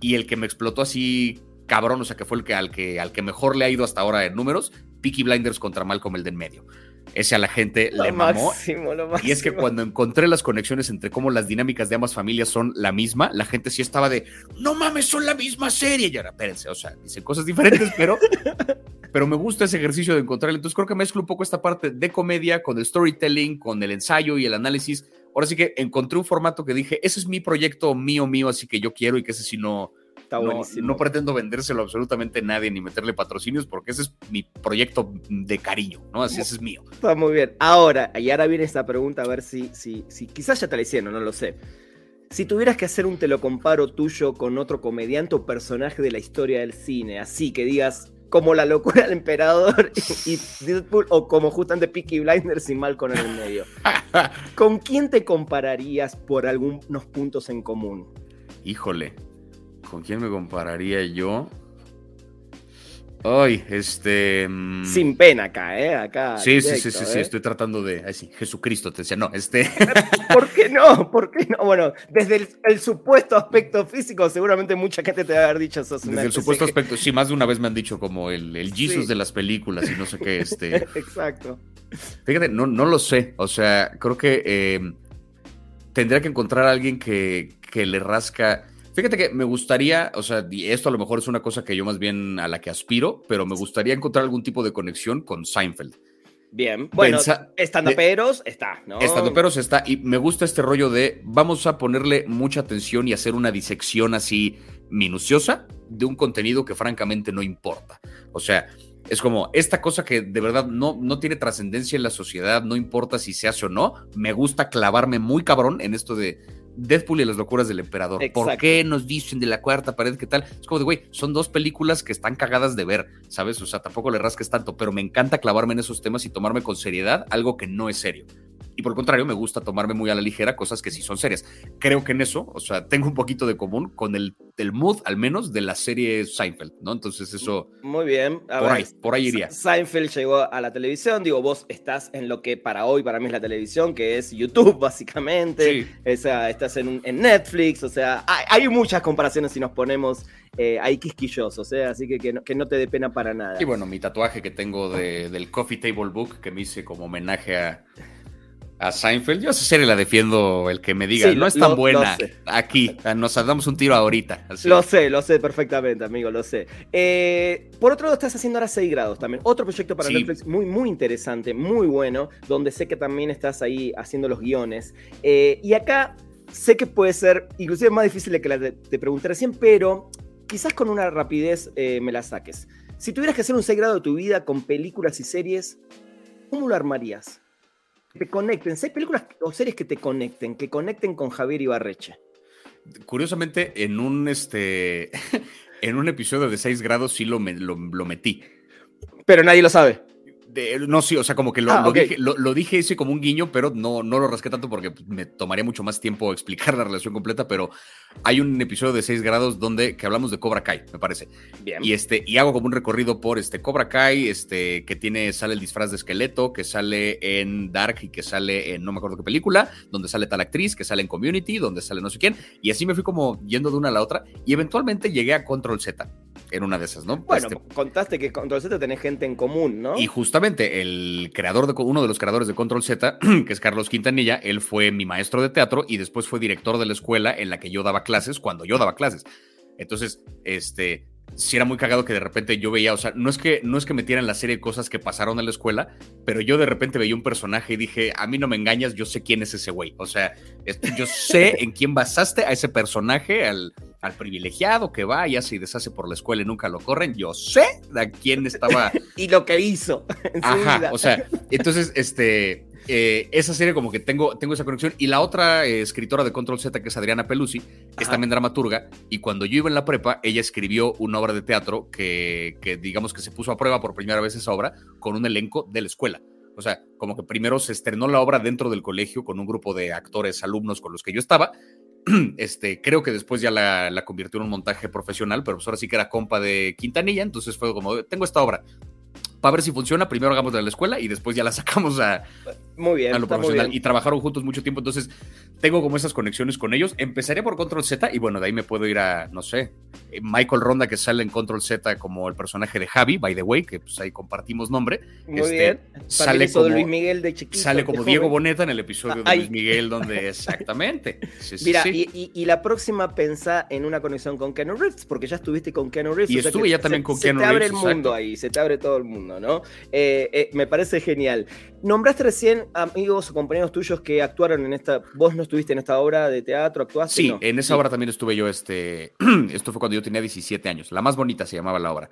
Y el que me explotó así cabrón, o sea, que fue el que al que, al que mejor le ha ido hasta ahora en números, Peaky Blinders contra Malcolm el de en medio. Ese a la gente
Lo
le mamó.
máximo, lo máximo.
Y es que cuando encontré las conexiones entre cómo las dinámicas de ambas familias son la misma, la gente sí estaba de, no mames, son la misma serie. Y ahora, espérense, o sea, dicen cosas diferentes, pero, pero me gusta ese ejercicio de encontrarle. Entonces creo que mezclo un poco esta parte de comedia con el storytelling, con el ensayo y el análisis. Ahora sí que encontré un formato que dije, ese es mi proyecto mío, mío, así que yo quiero y que ese sí no,
Está
no,
buenísimo.
no pretendo vendérselo a absolutamente nadie ni meterle patrocinios porque ese es mi proyecto de cariño, ¿no? Así ese es mío.
Está muy bien. Ahora, y ahora viene esta pregunta a ver si, si, si quizás ya te la hicieron, no lo sé. Si tuvieras que hacer un te lo comparo tuyo con otro comediante o personaje de la historia del cine, así que digas como la locura del emperador y, y Deadpool o como justamente Peaky Blinders y Malcolm en el medio, ¿con quién te compararías por algunos puntos en común?
Híjole, ¿con quién me compararía yo? Ay, este. mm,
Sin pena acá, ¿eh? Acá.
Sí, sí, sí,
directo,
sí, sí,
¿eh?
estoy tratando de. Ay, sí, Jesucristo te decía, no, este.
¿Por qué no? ¿Por qué no? Bueno, desde el, el supuesto aspecto físico, seguramente mucha gente te va a haber dicho una
Desde el supuesto aspecto, sí, más de una vez me han dicho como el, el Jesus
Sí.
de las películas y no sé qué, este.
Exacto.
Fíjate, no, no lo sé. O sea, creo que eh, tendría que encontrar a alguien que, que le rasca. Fíjate que me gustaría, o sea, y esto a lo mejor es una cosa que yo más bien a la que aspiro, pero me gustaría encontrar algún tipo de conexión con Seinfeld.
Bien. Bueno, estandaperos está, ¿no?
Estando pero se está, y me gusta este rollo de vamos a ponerle mucha atención y hacer una disección así minuciosa de un contenido que francamente no importa. O sea, es como esta cosa que de verdad no, no tiene trascendencia en la sociedad, no importa si se hace o no. Me gusta clavarme muy cabrón en esto de Deadpool y las locuras del emperador. ¿Por qué nos dicen de la cuarta pared qué tal? Es como de, güey, son dos películas que están cagadas de ver, ¿sabes? O sea, tampoco le rasques tanto, pero me encanta clavarme en esos temas y tomarme con seriedad algo que no es serio. Y por el contrario, me gusta tomarme muy a la ligera cosas que sí son serias. Creo que en eso, o sea, tengo un poquito de común con el, el mood, al menos, de la serie Seinfeld, ¿no? Entonces eso,
Muy bien. A
por
ver,
ahí, por ahí iría.
Seinfeld llegó a la televisión. Digo, vos estás en lo que para hoy, para mí es la televisión, que es YouTube, básicamente.
Sí.
Esa, estás en, en Netflix. O sea, hay, hay muchas comparaciones si nos ponemos eh, ahí quisquillosos, ¿eh? Así que que no, que no te dé pena para nada.
Y bueno, mi tatuaje que tengo de- del Coffee Table Book que me hice como homenaje a, a Seinfeld. Yo a esa serie la defiendo, el que me diga,
Sí,
no es tan
lo-
buena
lo
aquí, nos damos un tiro ahorita. así.
Lo sé, lo sé perfectamente, amigo, lo sé. Eh, por otro lado, estás haciendo ahora 6 grados también. Otro proyecto para
Sí.
Netflix muy, muy interesante, muy bueno, donde sé que también estás ahí haciendo los guiones. Eh, y acá sé que puede ser inclusive más difícil de que la te, te pregunté recién, pero quizás con una rapidez eh, me la saques. Si tuvieras que hacer un 6 grado de tu vida con películas y series, ¿cómo lo armarías? Te conecten, seis películas o series que te conecten, que conecten con Javier Ibarreche.
Curiosamente, en un, este, en un episodio de 6 grados sí lo, me- lo, lo metí.
Pero nadie lo sabe.
De- no, sí, o sea, como que lo,
Ah,
lo dije, lo, lo dije ese como un guiño, pero no, no lo rasqué tanto porque me tomaría mucho más tiempo explicar la relación completa, pero hay un episodio de 6 grados donde que hablamos de Cobra Kai, me parece.
Bien.
Y este, y hago como un recorrido por este Cobra Kai, este, que tiene, sale el disfraz de esqueleto, que sale en Dark y que sale en no me acuerdo qué película, donde sale tal actriz, que sale en Community, donde sale no sé quién, y así me fui como yendo de una a la otra, y eventualmente llegué a Control Z en una de esas, ¿no?
bueno,
Este,
contaste que con Z tenés gente en común, ¿no?
y justamente el creador de uno de los creadores de Control Z, que es Carlos Quintanilla, él fue mi maestro de teatro y después fue director de la escuela en la que yo daba clases cuando yo daba clases. Entonces, este sí era muy cagado que de repente yo veía, o sea, no es que no es que metieran la serie de cosas que pasaron en la escuela, pero yo de repente veía un personaje y dije, a mí no me engañas, yo sé quién es ese güey. O sea, esto- yo sé en quién basaste a ese personaje, al, al privilegiado que va y hace y deshace por la escuela y nunca lo corren. Yo sé a quién estaba
Y lo que hizo en su
Ajá,
vida.
o sea, entonces, este, eh, esa serie como que tengo, tengo esa conexión. Y la otra eh, escritora de Control Z, que es Adriana Pelusi, es también dramaturga. Y cuando yo iba en la prepa, ella escribió una obra de teatro que, que digamos que se puso a prueba por primera vez esa obra con un elenco de la escuela. O sea, como que primero se estrenó la obra dentro del colegio con un grupo de actores, alumnos con los que yo estaba. Este, creo que después ya la, la convirtió en un montaje profesional, pero pues ahora sí que era compa de Quintanilla, entonces fue como, tengo esta obra, para ver si funciona, primero hagamos de la escuela y después ya la sacamos a,
muy bien,
a lo profesional.
bien.
Y trabajaron juntos mucho tiempo, entonces tengo como esas conexiones con ellos. Empezaría por Control Z y bueno, de ahí me puedo ir a, no sé, eh, Michael Ronda que sale en Control Z como el personaje de Javi, by the way, que pues ahí compartimos nombre.
Muy
este,
bien.
sale
de
como-
Luis Miguel de chiquito.
Sale
de
como
joven.
Diego Boneta en el episodio de
Ay.
Luis Miguel, donde exactamente. Sí,
Mira,
sí.
Y, y- y la próxima pensá en una conexión con Keanu Reeves, porque ya estuviste con Keanu Reeves.
Y
o sea
estuve ya también
se-
con
se
Keanu
te abre
Reeves,
el mundo
exacto.
ahí, se te abre todo el mundo, ¿no? Eh, eh, me parece genial. Nombraste recién amigos o compañeros tuyos que actuaron en esta. Vos no estuviste en esta obra de teatro, actuaste.
Sí,
No.
en esa
Sí.
obra también estuve yo, este, esto fue cuando yo tenía 17 años, la más bonita se llamaba la obra.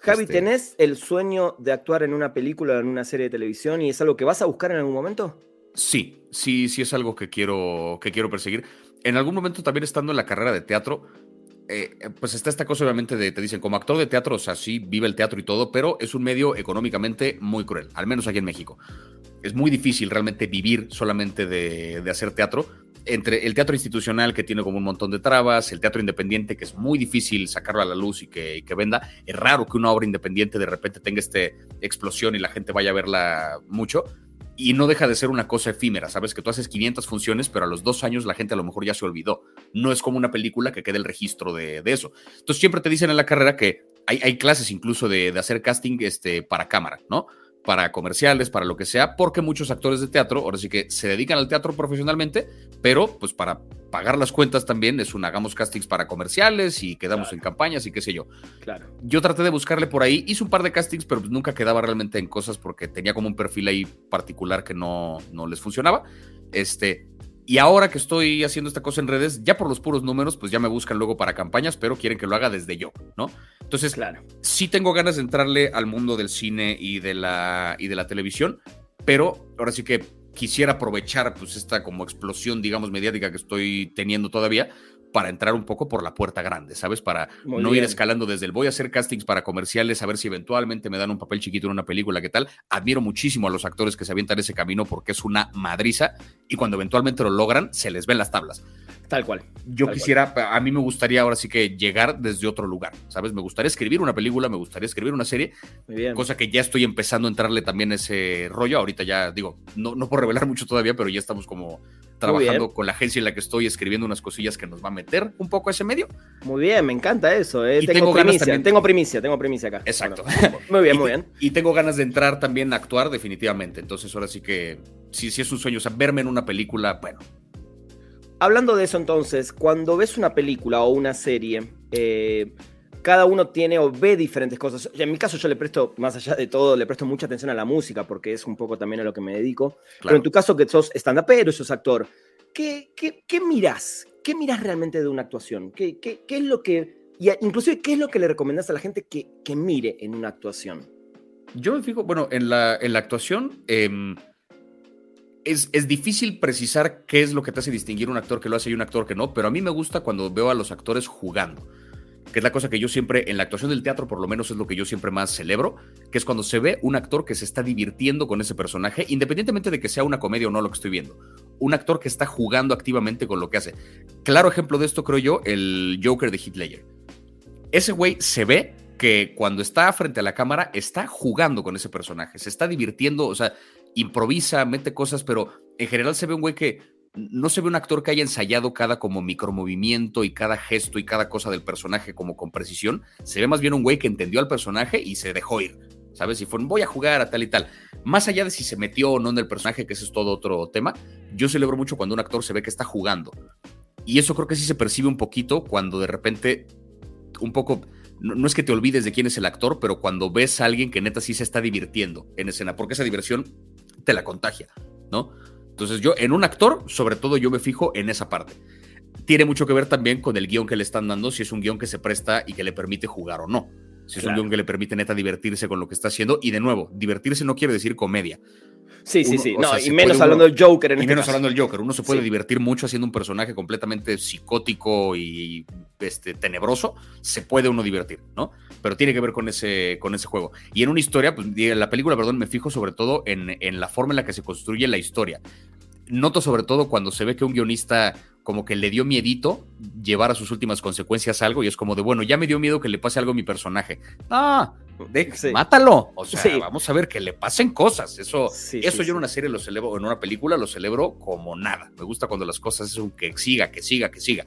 Javi,
este-
¿tenés el sueño de actuar en una película o en una serie de televisión y es algo que vas a buscar en algún momento?
Sí, sí, sí es algo que quiero, que quiero perseguir. En algún momento también estando en la carrera de teatro, eh, pues está esta cosa obviamente de, te dicen, como actor de teatro, o sea, sí, vive el teatro y todo, pero es un medio económicamente muy cruel, al menos aquí en México. Es muy difícil realmente vivir solamente de, de hacer teatro. Entre el teatro institucional que tiene como un montón de trabas, el teatro independiente que es muy difícil sacarlo a la luz y que, y que venda, es raro que una obra independiente de repente tenga esta explosión y la gente vaya a verla mucho y no deja de ser una cosa efímera, ¿sabes? Que tú haces 500 funciones, pero a los dos años la gente a lo mejor ya se olvidó. No es como una película que quede el registro de, de eso. Entonces siempre te dicen en la carrera que hay, hay clases incluso de, de hacer casting este, para cámara, ¿no? Para comerciales, para lo que sea, porque muchos actores de teatro, ahora sí que se dedican al teatro profesionalmente, pero pues para pagar las cuentas también es un hagamos castings para comerciales y quedamos
Claro.
en campañas y qué sé yo
Claro.
yo traté de buscarle por ahí, hice un par de castings, pero pues nunca quedaba realmente en cosas porque tenía como un perfil ahí particular que no, no les funcionaba. Este, y ahora que estoy haciendo esta cosa en redes, ya por los puros números, pues ya me buscan luego para campañas, pero quieren que lo haga desde yo, ¿no? Entonces,
Claro.
sí tengo ganas de entrarle al mundo del cine y de la, y de la televisión, pero ahora sí que quisiera aprovechar pues esta como explosión, digamos, mediática que estoy teniendo todavía para entrar un poco por la puerta grande, ¿sabes? Para
Muy
no ir escalando desde el voy a hacer castings para comerciales, a ver si eventualmente me dan un papel chiquito en una película, ¿qué tal? Admiro muchísimo a los actores que se avientan ese camino porque es una madriza y cuando eventualmente lo logran, se les ven las tablas.
Tal cual.
Yo
Tal
quisiera, a mí me gustaría ahora sí que llegar desde otro lugar, ¿sabes? Me gustaría escribir una película, me gustaría escribir una serie,
Muy bien.
cosa que ya estoy empezando a entrarle también ese rollo. Ahorita ya digo, no, no puedo revelar mucho todavía, pero ya estamos como trabajando con la agencia en la que estoy, escribiendo unas cosillas que nos va a meter un poco a ese medio.
Muy bien, me encanta eso. eh.
Y
Tengo,
tengo ganas
primicia,
también-
tengo primicia, tengo primicia acá.
Exacto.
Bueno, muy bien, muy bien.
Y tengo ganas de entrar también a actuar definitivamente. Entonces ahora sí que, si, si es un sueño, o sea, verme en una película, bueno,
Hablando de eso entonces, cuando ves una película o una serie, eh, cada uno tiene o ve diferentes cosas. En mi caso yo le presto, más allá de todo, le presto mucha atención a la música porque es un poco también a lo que me dedico. Pero en tu caso que sos stand-upero, sos actor, ¿qué, qué, qué mirás? ¿Qué mirás realmente de una actuación? ¿Qué, qué, qué es lo que, y inclusive, qué es lo que le recomendás a la gente que, que mire en una actuación?
Yo me fijo, bueno, en la, en la actuación em, es, es, difícil precisar qué es lo que te hace distinguir un actor que lo hace y un actor que no, pero a mí me gusta cuando veo a los actores jugando que es la cosa que yo siempre, en la actuación del teatro por lo menos es lo que yo siempre más celebro, que es cuando se ve un actor que se está divirtiendo con ese personaje, independientemente de que sea una comedia o no lo que estoy viendo. Un actor que está jugando activamente con lo que hace. Claro ejemplo de esto creo yo, el Joker de Heath. Ese güey se ve que cuando está frente a la cámara está jugando con ese personaje, se está divirtiendo, o sea, improvisa, mete cosas, pero en general se ve un güey que no se ve un actor que haya ensayado cada como micromovimiento y cada gesto y cada cosa del personaje como con precisión. Se ve más bien un güey que entendió al personaje y se dejó ir. ¿Sabes? Y fue, voy a jugar a tal y tal. Más allá de si se metió o no en el personaje, que ese es todo otro tema, yo celebro mucho cuando un actor se ve que está jugando. Y eso creo que sí se percibe un poquito cuando de repente, un poco, no, es que te olvides de quién es el actor, pero cuando ves a alguien que neta sí se está divirtiendo en escena, porque esa diversión te la contagia, ¿no? Entonces yo en un actor, sobre todo yo me fijo en esa parte. Tiene mucho que ver también con el guion que le están dando, si es un guion que se presta y que le permite jugar o no. Si es un guion que le permite neta divertirse con lo que está haciendo. Y de nuevo, divertirse no quiere decir comedia.
Sí, sí, sí. No, y menos hablando del Joker en
Y este menos hablando del Joker. Uno se puede divertir mucho haciendo un personaje completamente psicótico y este, tenebroso. Se puede uno divertir, ¿no? Pero tiene que ver con ese, con ese juego. Y en una historia, pues en la película, perdón, me fijo sobre todo en, en la forma en la que se construye la historia. Noto sobre todo cuando se ve que un guionista como que le dio miedito llevar a sus últimas consecuencias algo y es como de, bueno, ya me dio miedo que le pase algo a mi personaje. Ah, mátalo. O sea, vamos a ver que le pasen cosas. Eso, eso yo en una serie lo celebro, en una película lo celebro como nada. Me gusta cuando las cosas son que siga, que siga, que siga.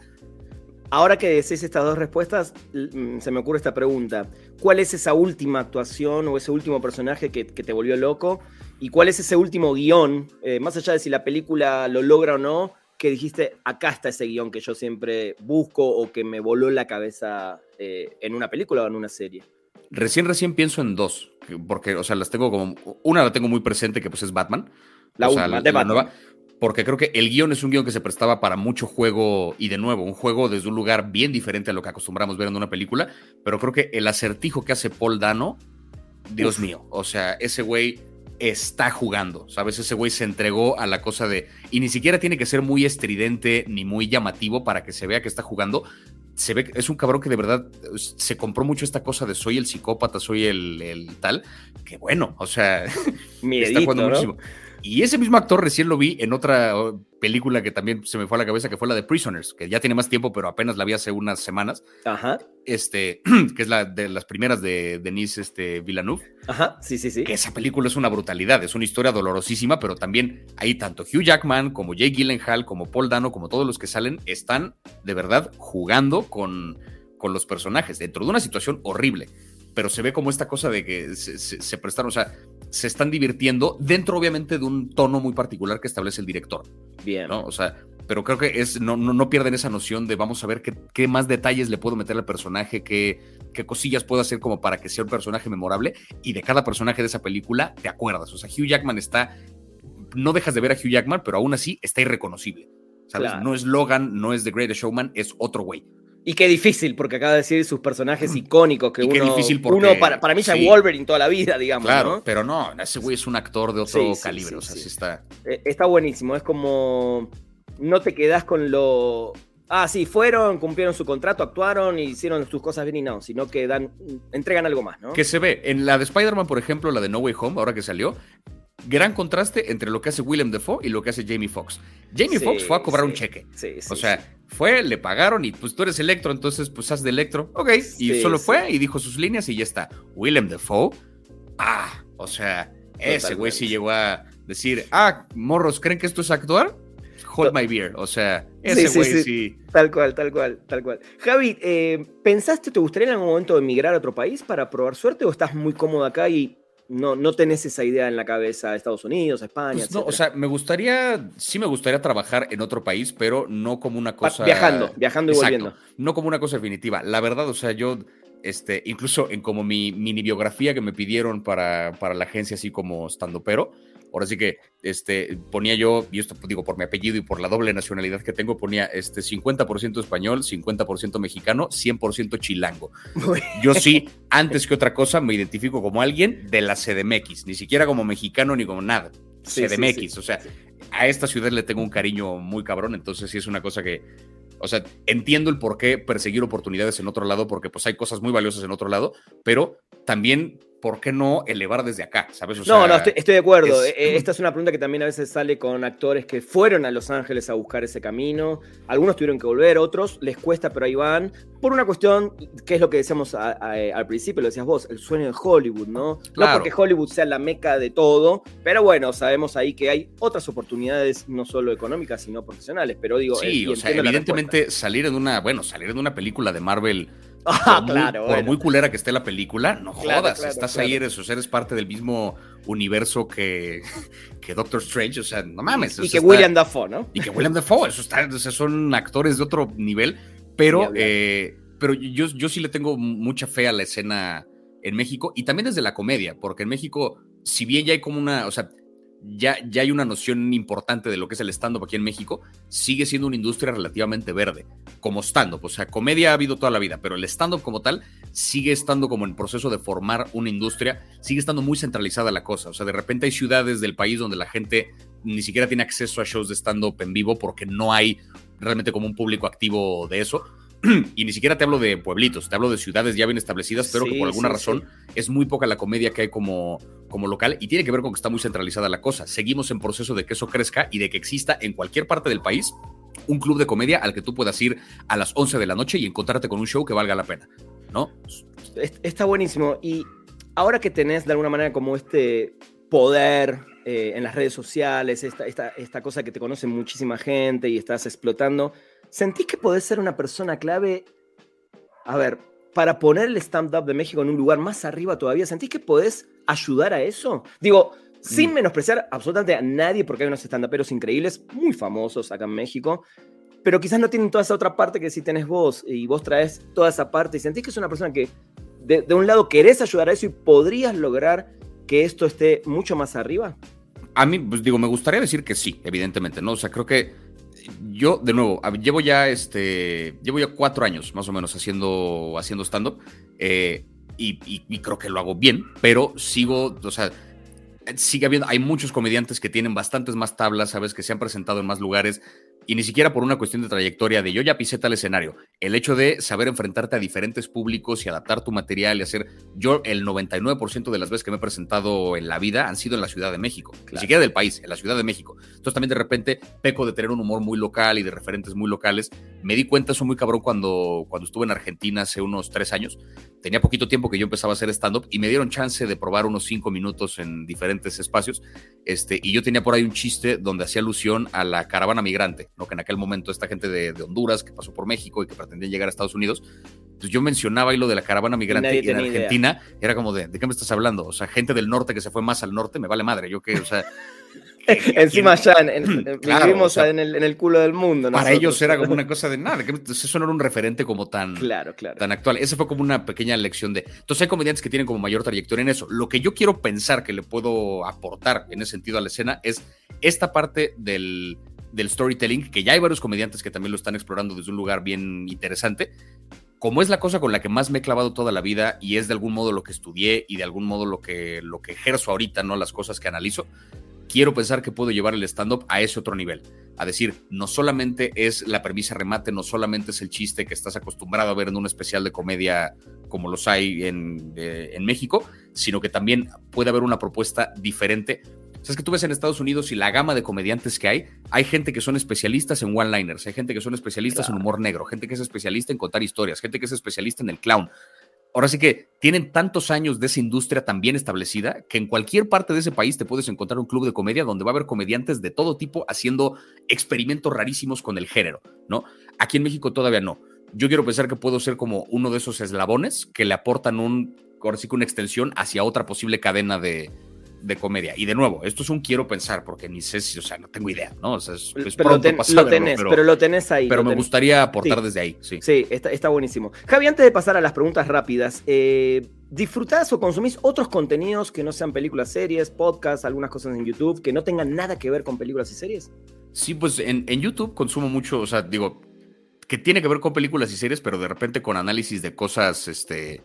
Ahora que decís estas dos respuestas, mm, se me ocurre esta pregunta. ¿Cuál es esa última actuación o ese último personaje que, te volvió loco? ¿Y cuál es ese último guion, eh, más allá de si la película lo logra o no, que dijiste, acá está ese guion que yo siempre busco o que me voló la cabeza eh, en una película o en una serie?
Recién, recién pienso en dos, porque, o sea, las tengo como, una la tengo muy presente, que pues es Batman.
La, última, de Batman.
porque creo que el guion es un guion que se prestaba para mucho juego y de nuevo, un juego desde un lugar bien diferente a lo que acostumbramos ver en una película, pero creo que el acertijo que hace Paul Dano, Dios mío, o sea, ese güey está jugando, ¿sabes? Ese güey se entregó a la cosa de... Y ni siquiera tiene que ser muy estridente ni muy llamativo para que se vea que está jugando. Se ve es un cabrón que de verdad se compró mucho esta cosa de soy el psicópata, soy el, tal. Que bueno, o sea,
está jugando muchísimo.
Y ese mismo actor recién lo vi en otra película que también se me fue a la cabeza, que fue la de Prisoners, que ya tiene más tiempo, pero apenas la vi hace unas semanas.
Ajá.
Este, que es la de las primeras de Denise este, Villeneuve.
Ajá, sí, sí, sí.
Que esa película es una brutalidad, es una historia dolorosísima, pero también hay tanto Hugh Jackman como Jake Gyllenhaal, como Paul Dano, como todos los que salen, están de verdad jugando con, con los personajes dentro de una situación horrible pero se ve como esta cosa de que se, prestaron, o sea, se están divirtiendo dentro obviamente de un tono muy particular que establece el director.
Bien.
¿no? O sea, pero creo que es, no, no, pierden esa noción de vamos a ver qué, qué, más detalles le puedo meter al personaje, qué, qué cosillas puedo hacer como para que sea un personaje memorable y de cada personaje de esa película te acuerdas. O sea, Hugh Jackman está, no dejas de ver a Hugh Jackman, pero aún así está irreconocible. ¿Sabes? No es Logan, no es The Greatest Showman, es otro güey.
Y qué difícil, porque acaba de decir sus personajes icónicos que uno,
difícil
uno para, para mí ya Wolverine toda la vida, digamos.
Claro, pero no, ese güey es un actor de otro calibre, o sea, sí está.
Eh, está buenísimo, es como no te quedas con lo. Ah, sí, fueron, cumplieron su contrato, actuaron, hicieron sus cosas bien y no, sino que dan, entregan algo más, ¿no?
Que se ve. En la de Spider-Man, por ejemplo, la de No Way Home, ahora que salió, gran contraste entre lo que hace Willem Dafoe y lo que hace Jamie Foxx. Jamie Foxx fue a cobrar un cheque. o sea, fue, le pagaron y pues tú eres Electro, entonces pues haz de Electro. Ok, y solo fue y dijo sus líneas y ya está. Willem Dafoe, ah, o sea, ese güey sí llegó a decir, ah, morros, ¿creen que esto es actuar? Hold my beer, o sea, ese güey sí,
Tal cual, tal cual, tal cual. Javi, eh, ¿pensaste, te gustaría en algún momento emigrar a otro país para probar suerte o estás muy cómodo acá y no, no tenés esa idea en la cabeza de Estados Unidos, España.
Pues no, o sea, me gustaría, sí me gustaría trabajar en otro país, pero no como una cosa.
Viajando, viajando y volviendo.
No como una cosa definitiva. La verdad, o sea, yo este, incluso en como mi mini biografía que me pidieron para, para la agencia, así como estando pero, ahora sí que este, ponía yo, y esto digo por mi apellido y por la doble nacionalidad que tengo, ponía este 50% español, 50% mexicano, 100% chilango. Yo sí, antes que otra cosa, me identifico como alguien de la CDMX, ni siquiera como mexicano ni como nada. CDMX, o sea, a esta ciudad le tengo un cariño muy cabrón, entonces sí es una cosa que, o sea, entiendo el por qué perseguir oportunidades en otro lado, porque pues hay cosas muy valiosas en otro lado, pero también ¿por qué no elevar desde acá? ¿Sabes?
no, no, estoy, de acuerdo. E, e, esta es una pregunta que también a veces sale con actores que fueron a Los Ángeles a buscar ese camino. Algunos tuvieron que volver, otros les cuesta, pero ahí van. Por una cuestión, que es lo que decíamos al principio, lo decías vos, el sueño de Hollywood, ¿no? No porque Hollywood sea la meca de todo, pero bueno, sabemos ahí que hay otras oportunidades, no solo económicas, sino profesionales. Pero digo,
sí, o sea, evidentemente salir en una, bueno, salir en una película de Marvel
Ah, por, claro,
muy, muy culera que esté la película, no jodas, estás ahí, eres, eres parte del mismo universo que, que Doctor Strange, o sea, no mames.
Y que William Dafoe, ¿no?
Y que William Dafoe, eso está, o sea, son actores de otro nivel, pero, eh, pero yo, yo sí le tengo mucha fe a la escena en México y también desde la comedia, porque en México, si bien ya hay como una, o sea, ya, ya hay una noción importante de lo que es el stand-up aquí en México, sigue siendo una industria relativamente verde, como stand-up. O sea, comedia ha habido toda la vida, pero el stand-up como tal sigue estando como en proceso de formar una industria, sigue estando muy centralizada la cosa. O sea, de repente hay ciudades del país donde la gente ni siquiera tiene acceso a shows de stand-up en vivo porque no hay realmente como un público activo de eso. y ni siquiera te hablo de pueblitos, te hablo de ciudades ya bien establecidas, pero que por alguna razón es muy poca la comedia que hay como, como local y tiene que ver con que está muy centralizada la cosa. Seguimos en proceso de que eso crezca y de que exista en cualquier parte del país un club de comedia al que tú puedas ir a las 11 de la noche y encontrarte con un show que valga la pena, ¿no?
Está buenísimo. Y ahora que tenés de alguna manera como este poder eh, en las redes sociales, esta, esta, esta cosa que te conoce muchísima gente y estás explotando, ¿Sentís que podés ser una persona clave? A ver, para poner el stand-up de México en un lugar más arriba todavía, ¿sentís que podés ayudar a eso? Digo, sin mm. menospreciar absolutamente a nadie, porque hay unos stand-uperos increíbles, muy famosos acá en México, pero quizás no tienen toda esa otra parte que si tenés vos y vos traes toda esa parte y sentís que es una persona que de, de un lado querés ayudar a eso y podrías lograr que esto esté mucho más arriba.
A mí, pues digo, me gustaría decir que sí, evidentemente, ¿no? O sea, creo que yo, de nuevo, llevo ya este, llevo ya cuatro años más o menos haciendo, haciendo stand-up eh, y, creo que lo hago bien, pero sigo, o sea, sigue habiendo, hay muchos comediantes que tienen bastantes más tablas, sabes, que se han presentado en más lugares y ni siquiera por una cuestión de trayectoria de yo ya pisé tal escenario. El hecho de saber enfrentarte a diferentes públicos y adaptar tu material y hacer. Yo, el 99% de las veces que me he presentado en la vida han sido en la Ciudad de México, ni siquiera del país, en la Ciudad de México. Entonces también de repente peco de tener un humor muy local y de referentes muy locales. Me di cuenta eso muy cabrón cuando, cuando estuve en Argentina hace unos tres años. Tenía poquito tiempo que yo empezaba a hacer stand-up y me dieron chance de probar unos cinco minutos en diferentes espacios. Este, y yo tenía por ahí un chiste donde hacía alusión a la caravana migrante que en aquel momento esta gente de, Honduras que pasó por México y que pretendía llegar a Estados Unidos, pues yo mencionaba ahí lo de la caravana migrante y en Argentina era como de, ¿de qué me estás hablando? O sea, gente del norte que se fue más al norte, me vale madre, yo que, o sea...
Encima ya en, vivimos en, el, culo del mundo.
Para ellos era como una cosa de nada, que eso no era un referente como tan,
claro, claro.
tan actual. Esa fue como una pequeña lección de... Entonces hay comediantes que tienen como mayor trayectoria en eso. Lo que yo quiero pensar que le puedo aportar en ese sentido a la escena es esta parte del del storytelling, que ya hay varios comediantes que también lo están explorando desde un lugar bien interesante. Como es la cosa con la que más me he clavado toda la vida y es de algún modo lo que estudié y de algún modo lo que, lo que ejerzo ahorita, ¿no? Las cosas que analizo, quiero pensar que puedo llevar el stand-up a ese otro nivel. A decir, no solamente es la premisa remate, no solamente es el chiste que estás acostumbrado a ver en un especial de comedia como los hay en, eh, en México, sino que también puede haber una propuesta diferente es que tú ves en Estados Unidos y la gama de comediantes que hay, hay gente que son especialistas en one-liners, hay gente que son especialistas en humor negro, gente que es especialista en contar historias, gente que es especialista en el clown. Ahora sí que tienen tantos años de esa industria tan bien establecida que en cualquier parte de ese país te puedes encontrar un club de comedia donde va a haber comediantes de todo tipo haciendo experimentos rarísimos con el género, ¿no? Aquí en México todavía no. Yo quiero pensar que puedo ser como uno de esos eslabones que le aportan un, ahora sí que una extensión hacia otra posible cadena de, de comedia. Y de nuevo, esto es un quiero pensar, porque ni sé si, o sea, no tengo idea, ¿no? O sea, es,
pero, lo, tenés, pero, lo tenés ahí.
Pero me gustaría aportar desde ahí, sí.
Sí, está, está, buenísimo. Javi, antes de pasar a las preguntas rápidas, eh, ¿disfrutás o consumís otros contenidos que no sean películas, series, podcasts, algunas cosas en YouTube, que no tengan nada que ver con películas y series?
Sí, pues en, en YouTube consumo mucho, o sea, digo, que tiene que ver con películas y series, pero de repente con análisis de cosas, este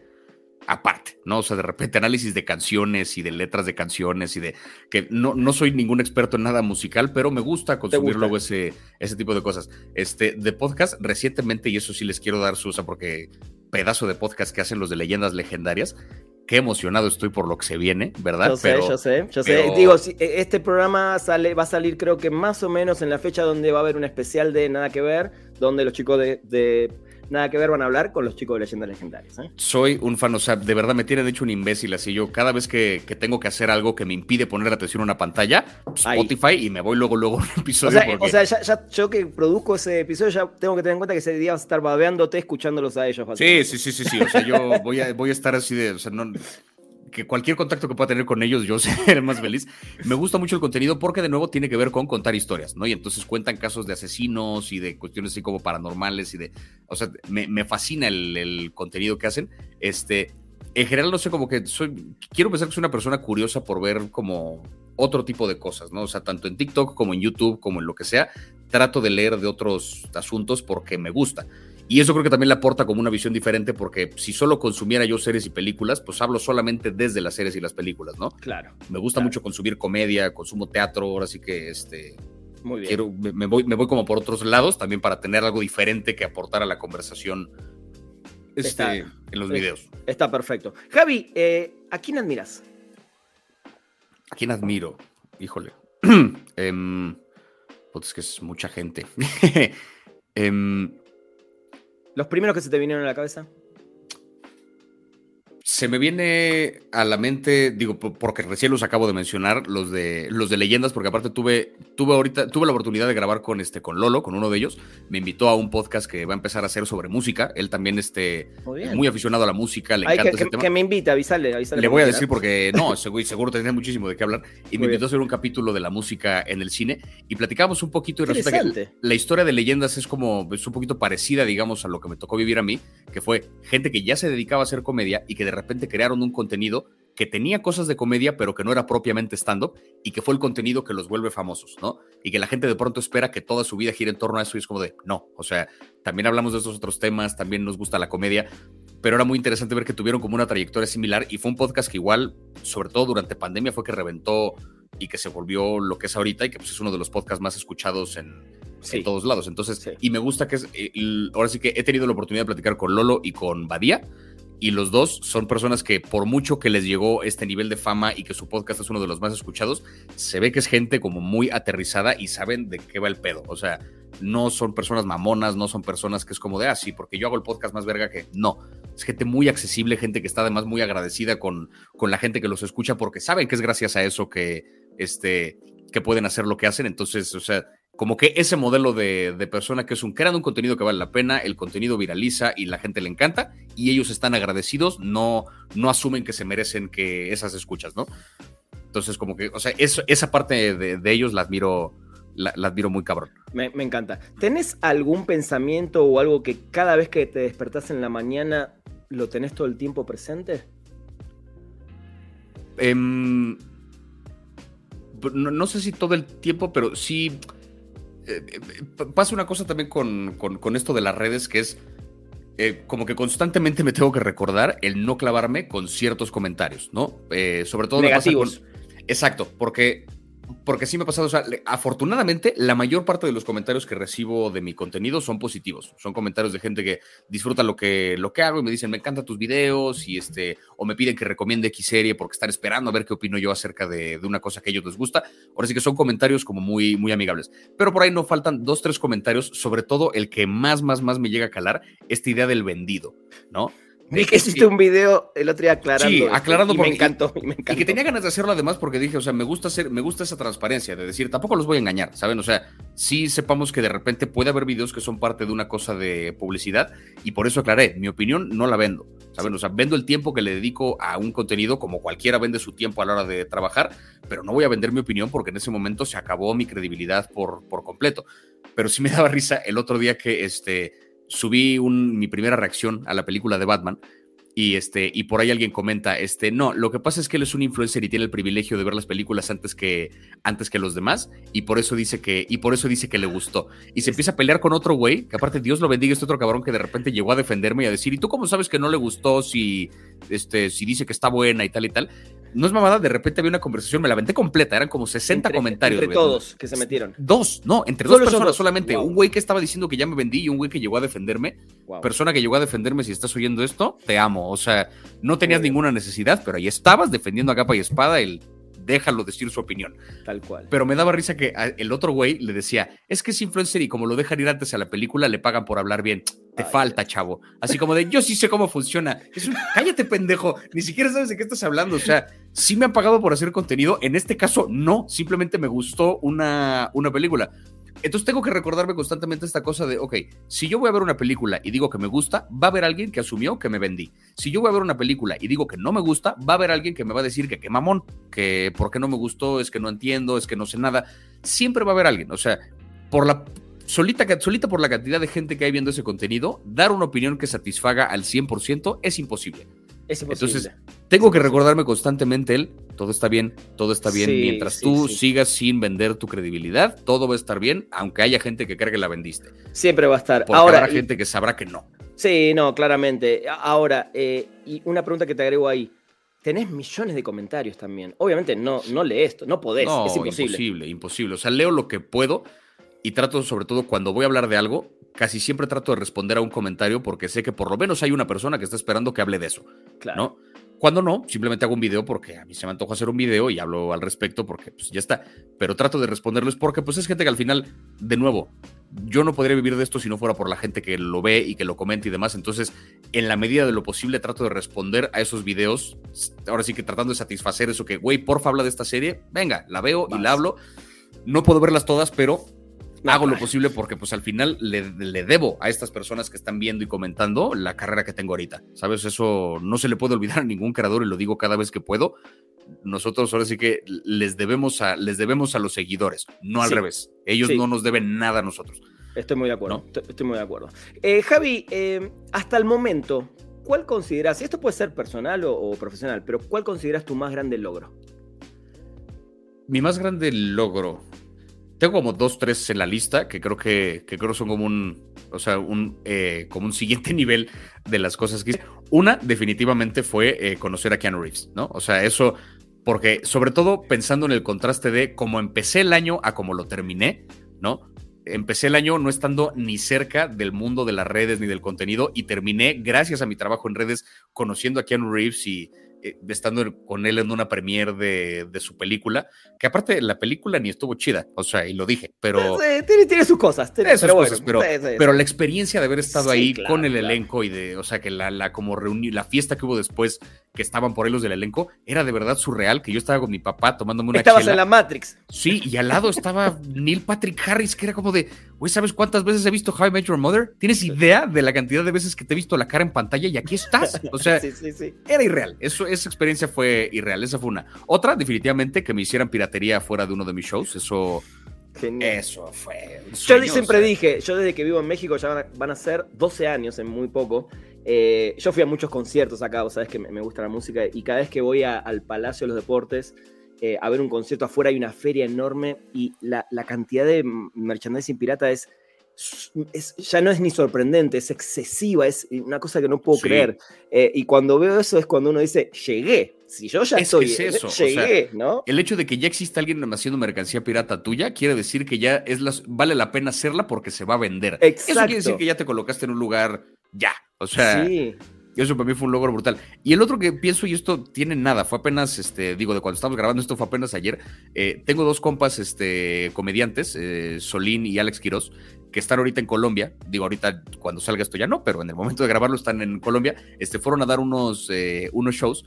aparte, ¿no? O sea, de repente análisis de canciones y de letras de canciones y de que no, no soy ningún experto en nada musical, pero me gusta consumir luego ese, ese tipo de cosas. Este, de podcast, recientemente, y eso sí les quiero dar su usa porque pedazo de podcast que hacen los de leyendas legendarias, qué emocionado estoy por lo que se viene, ¿verdad?
Yo sé, yo sé, yo sé. Digo, e, este programa sale, va a salir creo que más o menos en la fecha donde va a haber un especial de Nada que Ver, donde los chicos de nada que ver van a hablar con los chicos de leyendas legendarias. ¿eh?
Soy un fan, o sea, de verdad me tiene de hecho un imbécil así. Yo cada vez que, tengo que hacer algo que me impide poner atención en una pantalla, Spotify y me voy luego, luego a un episodio.
O sea, ya, yo que produzco ese episodio ya tengo que tener en cuenta que ese día vas a estar babeándote escuchándolos a ellos.
Sí, sí, sí, sí, sí. O sea, yo voy a, voy a estar así de, o sea, no, que cualquier contacto que pueda tener con ellos, yo seré más feliz. Me gusta mucho el contenido porque de nuevo tiene que ver con contar historias, ¿no? Y entonces cuentan casos de asesinos y de cuestiones así como paranormales y de, o sea, me, fascina el, contenido que hacen. Este, en general no sé, como que soy, quiero pensar que soy una persona curiosa por ver como otro tipo de cosas, ¿no? O sea, tanto en TikTok como en YouTube, como en lo que sea, trato de leer de otros asuntos porque me gusta. Y eso creo que también le aporta como una visión diferente porque si solo consumiera yo series y películas, pues hablo solamente desde las series y las películas, ¿no?
Claro.
Me gusta mucho consumir comedia, consumo teatro, ahora sí que este...
Muy bien.
Quiero, me, voy, me voy como por otros lados también para tener algo diferente que aportar a la conversación este, en los videos.
Está perfecto. Javi, eh, ¿a quién admiras?
¿A quién admiro? Híjole. eh, pues es que es mucha gente. eh,
¿Los primeros que se te vinieron a la cabeza?
Se me viene a la mente, digo, porque recién los acabo de mencionar, los de los de leyendas, porque aparte tuve, tuve ahorita, tuve la oportunidad de grabar con este, con Lolo, con uno de ellos. Me invitó a un podcast que va a empezar a hacer sobre música. Él también este, muy, aficionado a la música, le encanta
que,
ese tema.
Que me invita, avísale,
Le voy a decir porque no, seguro, seguro tendría muchísimo de qué hablar. Y me invitó a hacer un capítulo de la música en el cine y platicamos un poquito y resulta que la historia de leyendas es como es un poquito parecida, digamos, a lo que me tocó vivir a mí, que fue gente que ya se dedicaba a hacer comedia y que de repente crearon un contenido que tenía cosas de comedia, pero que no era propiamente stand-up, y que fue el contenido que los vuelve famosos, ¿no? Y que la gente de pronto espera que toda su vida gire en torno a eso y es como de, no, o sea, también hablamos de estos otros temas, también nos gusta la comedia, pero era muy interesante ver que tuvieron como una trayectoria similar y fue un podcast que igual, sobre todo durante pandemia, fue que reventó y que se volvió lo que es ahorita y que pues, es uno de los podcasts más escuchados en, todos lados. Entonces, y me gusta que es, ahora sí que he tenido la oportunidad de platicar con Lolo y con Badía y los dos son personas que por mucho que les llegó este nivel de fama y que su podcast es uno de los más escuchados, se ve que es gente como muy aterrizada y saben de qué va el pedo. O sea, no son personas mamonas, no son personas que es como de, ah, sí, porque yo hago el podcast más verga que no. Es gente muy accesible, gente que está además muy agradecida con, con la gente que los escucha porque saben que es gracias a eso que, este, que pueden hacer lo que hacen. Entonces, o sea, como que ese modelo de, persona que es un crean un contenido que vale la pena, el contenido viraliza y la gente le encanta y ellos están agradecidos, no, no asumen que se merecen que esas escuchas, ¿no? Entonces, como que, o sea, esa parte de, ellos la admiro, la, admiro muy cabrón.
Me, encanta. ¿Tenés algún pensamiento o algo que cada vez que te despertás en la mañana lo tenés todo el tiempo presente?
Em, no sé si todo el tiempo, pero sí eh, eh, pasa una cosa también con, esto de las redes que es eh, como que constantemente me tengo que recordar el no clavarme con ciertos comentarios, ¿no? sobre todo
Negativos.
exacto, porque porque sí me ha pasado, o sea, afortunadamente la mayor parte de los comentarios que recibo de mi contenido son positivos, son comentarios de gente que disfruta lo que, lo que hago y me dicen, me encantan tus videos y este, o me piden que recomiende X serie porque están esperando a ver qué opino yo acerca de, de una cosa que a ellos les gusta. Ahora sí que son comentarios como muy, muy amigables. Pero por ahí no faltan dos, tres comentarios, sobre todo el que más, más, más me llega a calar, esta idea del vendido, ¿no?
Vi que hiciste un video el otro día aclarando.
Sí, aclarando
porque, me encantó,
Y que tenía ganas de hacerlo además porque dije, o sea, me gusta hacer, me gusta esa transparencia de decir, tampoco los voy a engañar, ¿saben? O sea, sí sepamos que de repente puede haber videos que son parte de una cosa de publicidad y por eso aclaré, mi opinión no la vendo. ¿saben? O sea, vendo el tiempo que le dedico a un contenido como cualquiera vende su tiempo a la hora de trabajar, pero no voy a vender mi opinión porque en ese momento se acabó mi credibilidad por, por completo. Pero sí me daba risa el otro día que este, subí un, mi primera reacción a la película de Batman y, este, y por ahí alguien comenta, este, no, lo que pasa es que él es un influencer y tiene el privilegio de ver las películas antes que, antes que los demás, y por eso dice que, y por eso dice que le gustó. Y se empieza a pelear con otro güey, que aparte Dios lo bendiga, este otro cabrón que de repente llegó a defenderme y a decir, ¿y tú cómo sabes que no le gustó si, este, si dice que está buena y tal y tal? No es mamada, de repente había una conversación, me la aventé completa, eran como 60 comentarios.
Entre todos que se metieron.
Dos, no, entre dos personas solamente. Un güey que estaba diciendo que ya me vendí y un güey que llegó a defenderme. Persona que llegó a defenderme, si estás oyendo esto, te amo. O sea, no tenías ninguna necesidad, pero ahí estabas defendiendo a capa y espada el déjalo decir su opinión.
Tal cual.
Pero me daba risa que el otro güey le decía, es que es influencer y como lo dejan ir antes a la película, le pagan por hablar bien. Te falta, chavo. Así como de, yo sí sé cómo funciona. Es un, cállate, pendejo. Ni siquiera sabes de qué estás hablando. O sea, sí me han pagado por hacer contenido. En este caso, no. Simplemente me gustó una, una película. Entonces tengo que recordarme constantemente esta cosa de, ok, si yo voy a ver una película y digo que me gusta, va a haber alguien que asumió que me vendí. Si yo voy a ver una película y digo que no me gusta, va a haber alguien que me va a decir que qué mamón, que por qué no me gustó, es que no entiendo, es que no sé nada. Siempre va a haber alguien. O sea, por la solita, solita por la cantidad de gente que hay viendo ese contenido, dar una opinión que satisfaga al 100% es imposible. Entonces, tengo que recordarme constantemente él, todo está bien, todo está bien. Mientras tú sigas sin vender tu credibilidad, todo va a estar bien, aunque haya gente que cree que la vendiste.
Siempre va a estar.
Porque Ahora, habrá gente que sabrá que no.
Sí, no, claramente. Ahora, eh, y una pregunta que te agrego ahí. Tenés millones de comentarios también. Obviamente no, no lees esto, no podés, es imposible.
Imposible, imposible. O sea, leo lo que puedo y trato, sobre todo cuando voy a hablar de algo, casi siempre trato de responder a un comentario porque sé que por lo menos hay una persona que está esperando que hable de eso. Claro. ¿no? Cuando no, simplemente hago un video porque a mí se me antoja hacer un video y hablo al respecto porque pues ya está. Pero trato de responderles porque pues es gente que al final, de nuevo, yo no podría vivir de esto si no fuera por la gente que lo ve y que lo comenta y demás. Entonces, en la medida de lo posible, trato de responder a esos videos. Ahora sí que tratando de satisfacer eso que, güey, porfa, habla de esta serie. Venga, la veo y la hablo. No puedo verlas todas, pero hago lo posible porque pues al final le, debo a estas personas que están viendo y comentando la carrera que tengo ahorita. ¿Sabes? Eso no se le puede olvidar a ningún creador y lo digo cada vez que puedo. Nosotros ahora sí que les debemos a, les debemos a los seguidores, no al revés. Ellos no nos deben nada a nosotros.
Estoy muy de acuerdo. Estoy, muy de acuerdo. Eh, Javi, eh, hasta el momento, ¿cuál consideras, esto puede ser personal o profesional, pero cuál consideras tu más grande logro?
Mi más grande logro. Tengo como dos, tres en la lista que creo que, que creo son como un, o sea, un, eh, como un siguiente nivel de las cosas que hice. Una, definitivamente, fue eh, conocer a Keanu Reeves, ¿no? O sea, eso, porque sobre todo pensando en el contraste de cómo empecé el año a cómo lo terminé, ¿no? Empecé el año no estando ni cerca del mundo de las redes ni del contenido y terminé, gracias a mi trabajo en redes, conociendo a Keanu Reeves y eh, estando con él en una premiere de, su película, que aparte la película ni estuvo chida, o sea, y lo dije, pero...
tiene, sus cosas, tiene,
sus cosas, pero, pero la experiencia de haber estado ahí con el elenco y de, o sea, que la, la como reunión, la fiesta que hubo después, que estaban por ahí los del elenco, era de verdad surreal, que yo estaba con mi papá tomándome una
Estabas en la Matrix.
Sí, y al lado estaba Neil Patrick Harris, que era como de, güey, ¿sabes cuántas veces he visto How I Met Your Mother? ¿Tienes idea de la cantidad de veces que te he visto la cara en pantalla y aquí estás? O sea, era irreal, eso esa experiencia fue irreal, esa fue una. Otra, definitivamente, que me hicieran piratería fuera de uno de mis shows, eso... Eso fue.
yo siempre dije, yo desde que vivo en México ya van a, ser 12 años en muy poco. Eh, yo fui a muchos conciertos acá, sabes que me, gusta la música y cada vez que voy al Palacio de los Deportes eh, a ver un concierto afuera hay una feria enorme y la, la cantidad de merchandising pirata es ya no es ni sorprendente, es excesiva, es una cosa que no puedo creer. Eh, y cuando veo eso es cuando uno dice, llegué. Si yo ya estoy, eso. llegué, ¿no?
El hecho de que ya exista alguien haciendo mercancía pirata tuya quiere decir que ya es vale la pena hacerla porque se va a vender. Eso quiere decir que ya te colocaste en un lugar ya. O sea, sí. Eso para mí fue un logro brutal. Y el otro que pienso, y esto tiene nada, fue apenas, este, digo, de cuando estamos grabando, esto fue apenas ayer. Eh, tengo dos compas este, comediantes, eh, Solín y Alex Quiroz, que están ahorita en Colombia. Digo, ahorita cuando salga esto ya no, pero en el momento de grabarlo están en Colombia. Este, fueron a dar unos, eh, unos shows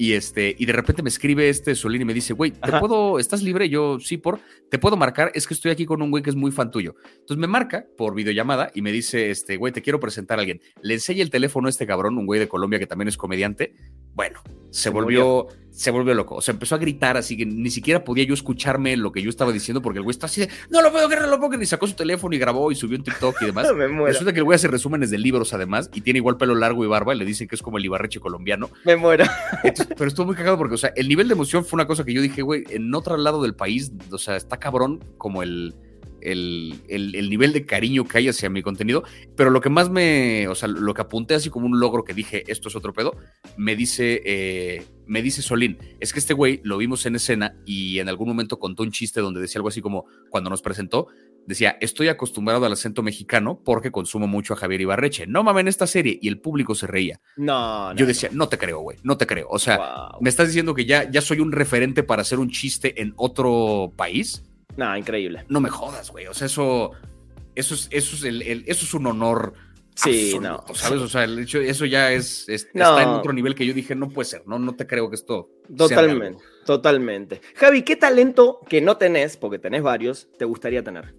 Y, este, y de repente me escribe este Solín y me dice, güey, ¿te puedo, estás libre? Yo, sí, por, te puedo marcar, es que estoy aquí con un güey que es muy fan tuyo. Entonces me marca por videollamada y me dice, este, güey, te quiero presentar a alguien. Le enseña el teléfono a este cabrón, un güey de Colombia que también es comediante. Bueno, se, volvió, se volvió loco. O sea, empezó a gritar así que ni siquiera podía yo escucharme lo que yo estaba diciendo porque el güey está así de, no lo puedo creer, no lo puedo creer. Y sacó su teléfono y grabó y subió un TikTok y demás. Resulta que el güey hace resúmenes de libros además y tiene igual pelo largo y barba y le dicen que es como el Ibarreche colombiano.
Me muero.
pero estuvo muy cagado porque, o sea, el nivel de emoción fue una cosa que yo dije, güey, en otro lado del país, o sea, está cabrón como el, el, el, nivel de cariño que hay hacia mi contenido, pero lo que más me, o sea, lo que apunté así como un logro que dije, esto es otro pedo, me dice, eh, me dice Solín, es que este güey lo vimos en escena y en algún momento contó un chiste donde decía algo así como, cuando nos presentó, decía, estoy acostumbrado al acento mexicano porque consumo mucho a Javier Ibarreche. No mames en esta serie. Y el público se reía.
No,
Yo decía, no te creo, güey, no te creo. O sea, me estás diciendo que ya, ya soy un referente para hacer un chiste en otro país.
No, increíble.
No me jodas, güey. O sea, eso, eso es, eso es, el, eso es un honor.
Sí, no.
¿Sabes? O sea, el hecho, eso ya es, está en otro nivel que yo dije, no puede ser, no, no te creo que esto.
Totalmente, totalmente. Javi, ¿qué talento que no tenés, porque tenés varios, te gustaría tener?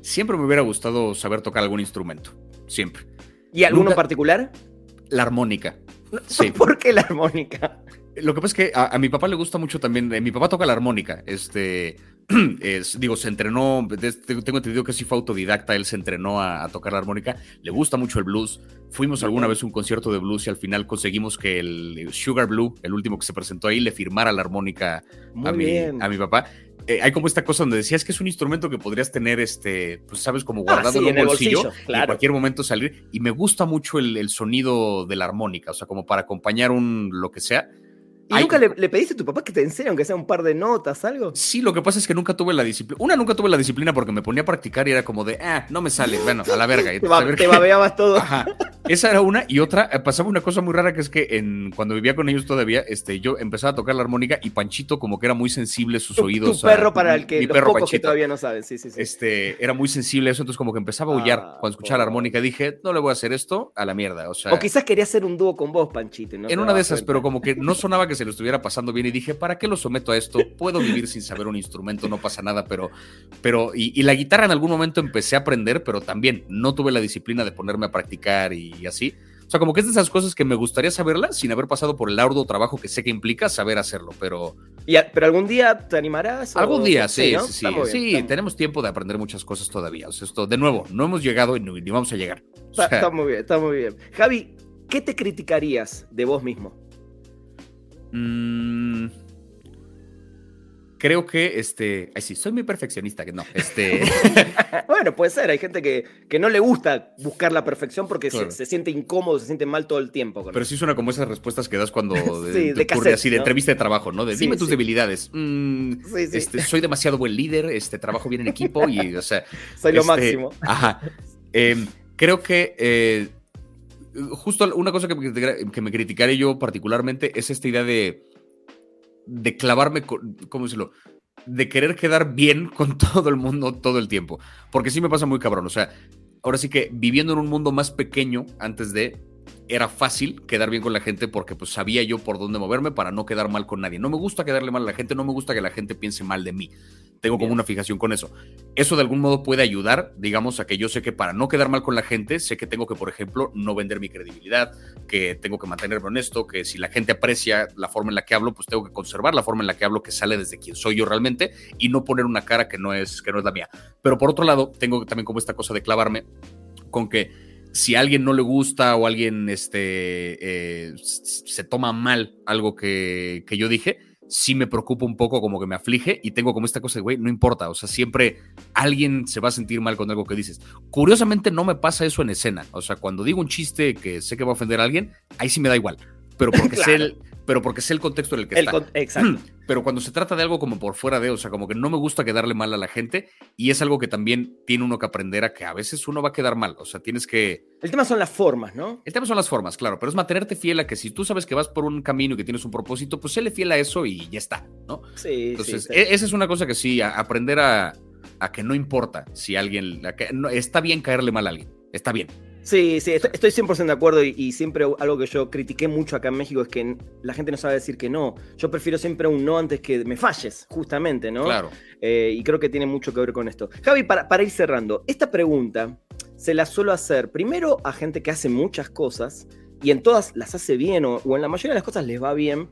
Siempre me hubiera gustado saber tocar algún instrumento. Siempre.
¿Y alguno particular?
La armónica.
Sí. ¿Por qué la armónica?
Lo que pasa es que a, mi papá le gusta mucho también. Eh, mi papá toca la armónica. Este, es, digo, se entrenó. Tengo entendido que sí fue autodidacta. Él se entrenó a, tocar la armónica. Le gusta mucho el blues. Fuimos alguna vez a un concierto de blues y al final conseguimos que el Sugar Blue, el último que se presentó ahí, le firmara la armónica a mi, a mi papá. Eh, hay como esta cosa donde decías que es un instrumento que podrías tener, este, pues sabes, como ah, guardado en un bolsillo, y en cualquier momento salir. Y me gusta mucho el, el, sonido de la armónica, o sea, como para acompañar un lo que sea.
¿Y nunca le, pediste a tu papá que te enseñe, aunque sea un par de notas, algo?
Sí, lo que pasa es que nunca tuve la disciplina. Una, nunca tuve la disciplina porque me ponía a practicar y era como de, ah, no me sale, bueno, a la verga.
te, babeabas todo.
Ajá. Esa era una. Y otra, eh, pasaba una cosa muy rara que es que en, cuando vivía con ellos todavía, este, yo empezaba a tocar la armónica y Panchito, como que era muy sensible sus oídos.
Tu perro, para el que mi los pocos que todavía no saben, sí, sí, sí.
Este, era muy sensible a eso, entonces como que empezaba a aullar ah, cuando escuchaba la armónica. Dije, no le voy a hacer esto a la mierda. O, sea,
o quizás quería hacer un dúo con vos, Panchito.
en una de esas, pero como que no sonaba que se lo estuviera pasando bien y dije, ¿para qué lo someto a esto? Puedo vivir sin saber un instrumento, no pasa nada, pero, pero, y, la guitarra en algún momento empecé a aprender, pero también no tuve la disciplina de ponerme a practicar y, así. O sea, como que es de esas cosas que me gustaría saberlas sin haber pasado por el arduo trabajo que sé que implica saber hacerlo, pero...
pero algún día te animarás.
Algún día, sí, sí, sí. sí, tenemos tiempo de aprender muchas cosas todavía. O sea, esto, de nuevo, no hemos llegado y ni, vamos a llegar.
está, muy bien, está muy bien. Javi, ¿qué te criticarías de vos mismo?
Mmm creo que, este, ay, sí, soy muy perfeccionista, que no, este...
bueno, puede ser, hay gente que, que, no le gusta buscar la perfección porque se, siente incómodo, se siente mal todo el tiempo.
Pero sí suena como esas respuestas que das cuando sí, de ocurre así, de entrevista de trabajo, ¿no? De dime tus debilidades. Mm, este, soy demasiado buen líder, este, trabajo bien en equipo y, o sea...
soy lo este, máximo.
Ajá. Em, creo que... Eh, justo una cosa que que me criticaré yo particularmente es esta idea de de clavarme, ¿cómo decirlo? De querer quedar bien con todo el mundo todo el tiempo. Porque sí me pasa muy cabrón. O sea, ahora sí que viviendo en un mundo más pequeño antes de, era fácil quedar bien con la gente porque pues sabía yo por dónde moverme para no quedar mal con nadie. No me gusta quedarle mal a la gente, no me gusta que la gente piense mal de mí. Tengo como una fijación con eso. Eso de algún modo puede ayudar, digamos, a que yo sé que para no quedar mal con la gente, sé que tengo que, por ejemplo, no vender mi credibilidad, que tengo que mantenerme honesto, que si la gente aprecia la forma en la que hablo, pues tengo que conservar la forma en la que hablo que sale desde quien soy yo realmente y no poner una cara que no es, que no es la mía. Pero por otro lado, tengo también como esta cosa de clavarme con que si a alguien no le gusta o alguien este, eh, se toma mal algo que, que, yo dije, sí me preocupa un poco, como que me aflige y tengo como esta cosa de, güey, no importa, o sea, siempre alguien se va a sentir mal con algo que dices. Curiosamente no me pasa eso en escena, o sea, cuando digo un chiste que sé que va a ofender a alguien, ahí sí me da igual, pero porque sé el, pero porque sé el contexto en el que está.
Exacto.
Pero cuando se trata de algo como por fuera de, o sea, como que no me gusta quedarle mal a la gente y es algo que también tiene uno que aprender a que a veces uno va a quedar mal, o sea, tienes que...
El tema son las formas, ¿no?
El tema son las formas, claro, pero es mantenerte fiel a que si tú sabes que vas por un camino y que tienes un propósito, pues séle fiel a eso y ya está, ¿no?
Sí.
Entonces,
sí,
e, esa es una cosa que sí, aprender a, que no importa si alguien, está bien caerle mal a alguien, está bien
Sí, sí, estoy, 100% de acuerdo y, siempre algo que yo critiqué mucho acá en México es que la gente no sabe decir que no. Yo prefiero siempre un no antes que me falles, justamente, ¿no?
Claro.
Eh, y creo que tiene mucho que ver con esto. Javi, para, para ir cerrando, esta pregunta se la suelo hacer primero a gente que hace muchas cosas y en todas las hace bien o, en la mayoría de las cosas les va bien.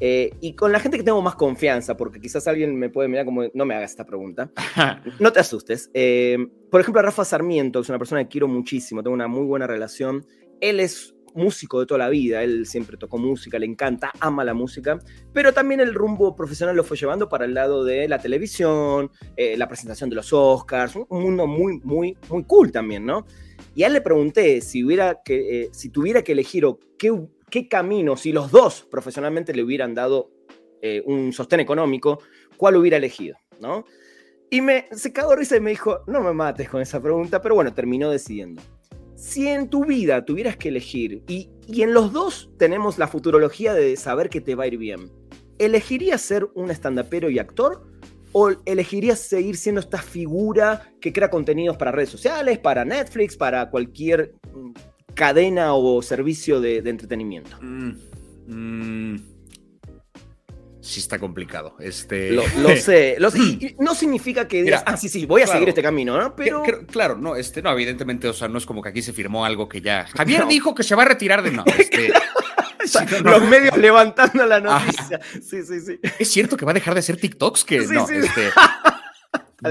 Eh, y con la gente que tengo más confianza, porque quizás alguien me puede mirar como, no me hagas esta pregunta. no te asustes. Eh, por ejemplo, Rafa Sarmiento, es una persona que quiero muchísimo, tengo una muy buena relación. Él es músico de toda la vida, él siempre tocó música, le encanta, ama la música, pero también el rumbo profesional lo fue llevando para el lado de la televisión, eh, la presentación de los Oscars, un mundo muy, muy, muy cool también, ¿no? Y a él le pregunté si, hubiera que, eh, si tuviera que elegir o qué, qué camino, si los dos profesionalmente le hubieran dado eh, un sostén económico, ¿cuál hubiera elegido? ¿no? Y me, se cagó risa y me dijo, no me mates con esa pregunta, pero bueno, terminó decidiendo. Si en tu vida tuvieras que elegir, y, y en los dos tenemos la futurología de saber que te va a ir bien, ¿elegirías ser un estandapero y actor ¿O elegirías seguir siendo esta figura que crea contenidos para redes sociales, para Netflix, para cualquier mm, cadena o servicio de, entretenimiento? Mm,
mm. sí está complicado. Este...
Lo, sé, no significa que digas, ah, sí, sí, voy a seguir este camino, ¿no? Pero...
claro, no, este, no, evidentemente, o sea, no es como que aquí se firmó algo que ya... Javier dijo que se va a retirar de... No, este...
Los medios levantando la noticia. Sí, sí, sí.
Es cierto que va a dejar de ser TikToks que no. Este,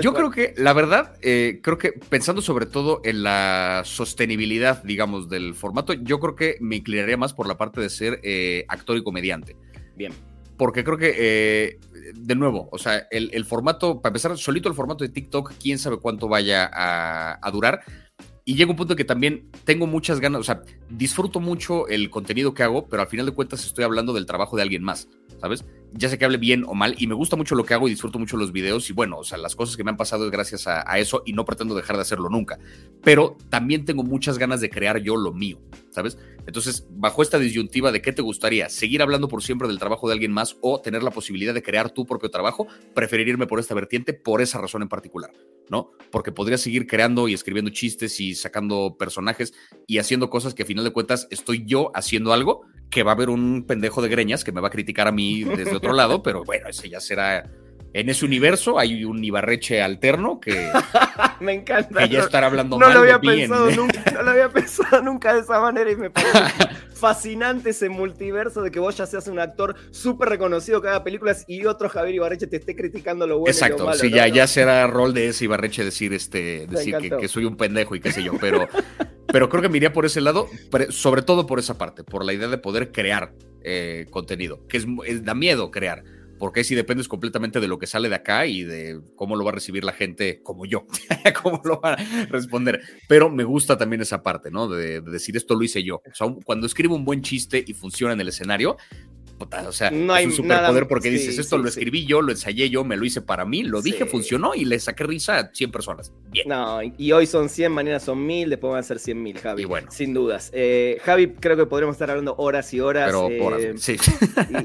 yo creo que, la verdad, eh, creo que pensando sobre todo en la sostenibilidad, digamos, del formato, yo creo que me inclinaría más por la parte de ser eh, actor y comediante.
Bien.
Porque creo que, eh, de nuevo, o sea, el, formato, para empezar, solito el formato de TikTok, quién sabe cuánto vaya a durar y llega un punto que también tengo muchas ganas, o sea, disfruto mucho el contenido que hago, pero al final de cuentas estoy hablando del trabajo de alguien más, ¿sabes? Ya sé que hable bien o mal y me gusta mucho lo que hago y disfruto mucho los videos y bueno, o sea, las cosas que me han pasado es gracias a, eso y no pretendo dejar de hacerlo nunca, pero también tengo muchas ganas de crear yo lo mío, ¿sabes? Entonces, bajo esta disyuntiva de qué te gustaría, seguir hablando por siempre del trabajo de alguien más o tener la posibilidad de crear tu propio trabajo, preferiría irme por esta vertiente por esa razón en particular, ¿no? Porque podría seguir creando y escribiendo chistes y sacando personajes y haciendo cosas que a final de cuentas estoy yo haciendo algo que va a haber un pendejo de greñas que me va a criticar a mí desde otro lado, pero bueno, ese ya será en ese universo hay un Ibarreche alterno que
me encanta.
Que ya estará hablando
no
mal
lo había pensado nunca, no lo había pensado nunca de esa manera y me parece fascinante ese multiverso de que vos ya seas un actor súper reconocido que haga películas y otro Javier Ibarreche te esté criticando lo bueno
Exacto,
y lo malo,
sí, ya, ya será rol de ese Ibarreche decir este decir que, soy un pendejo y qué sé yo, pero pero creo que me iría por ese lado, sobre todo por esa parte, por la idea de poder crear eh, contenido, que es, da miedo crear porque si dependes completamente de lo que sale de acá y de cómo lo va a recibir la gente como yo, cómo lo va a responder. Pero me gusta también esa parte, ¿no? De, de, decir esto lo hice yo. O cuando escribo un buen chiste y funciona en el escenario, o sea, no es un superpoder porque dices, esto lo escribí yo, lo ensayé yo, me lo hice para mí, lo dije, funcionó y le saqué risa a 100 personas. Bien.
No, y hoy son 100, mañana son 1000, después van a ser 100 mil, Javi. Y bueno. Sin dudas. Eh, Javi, creo que podríamos estar hablando horas y horas.
Pero eh, sí.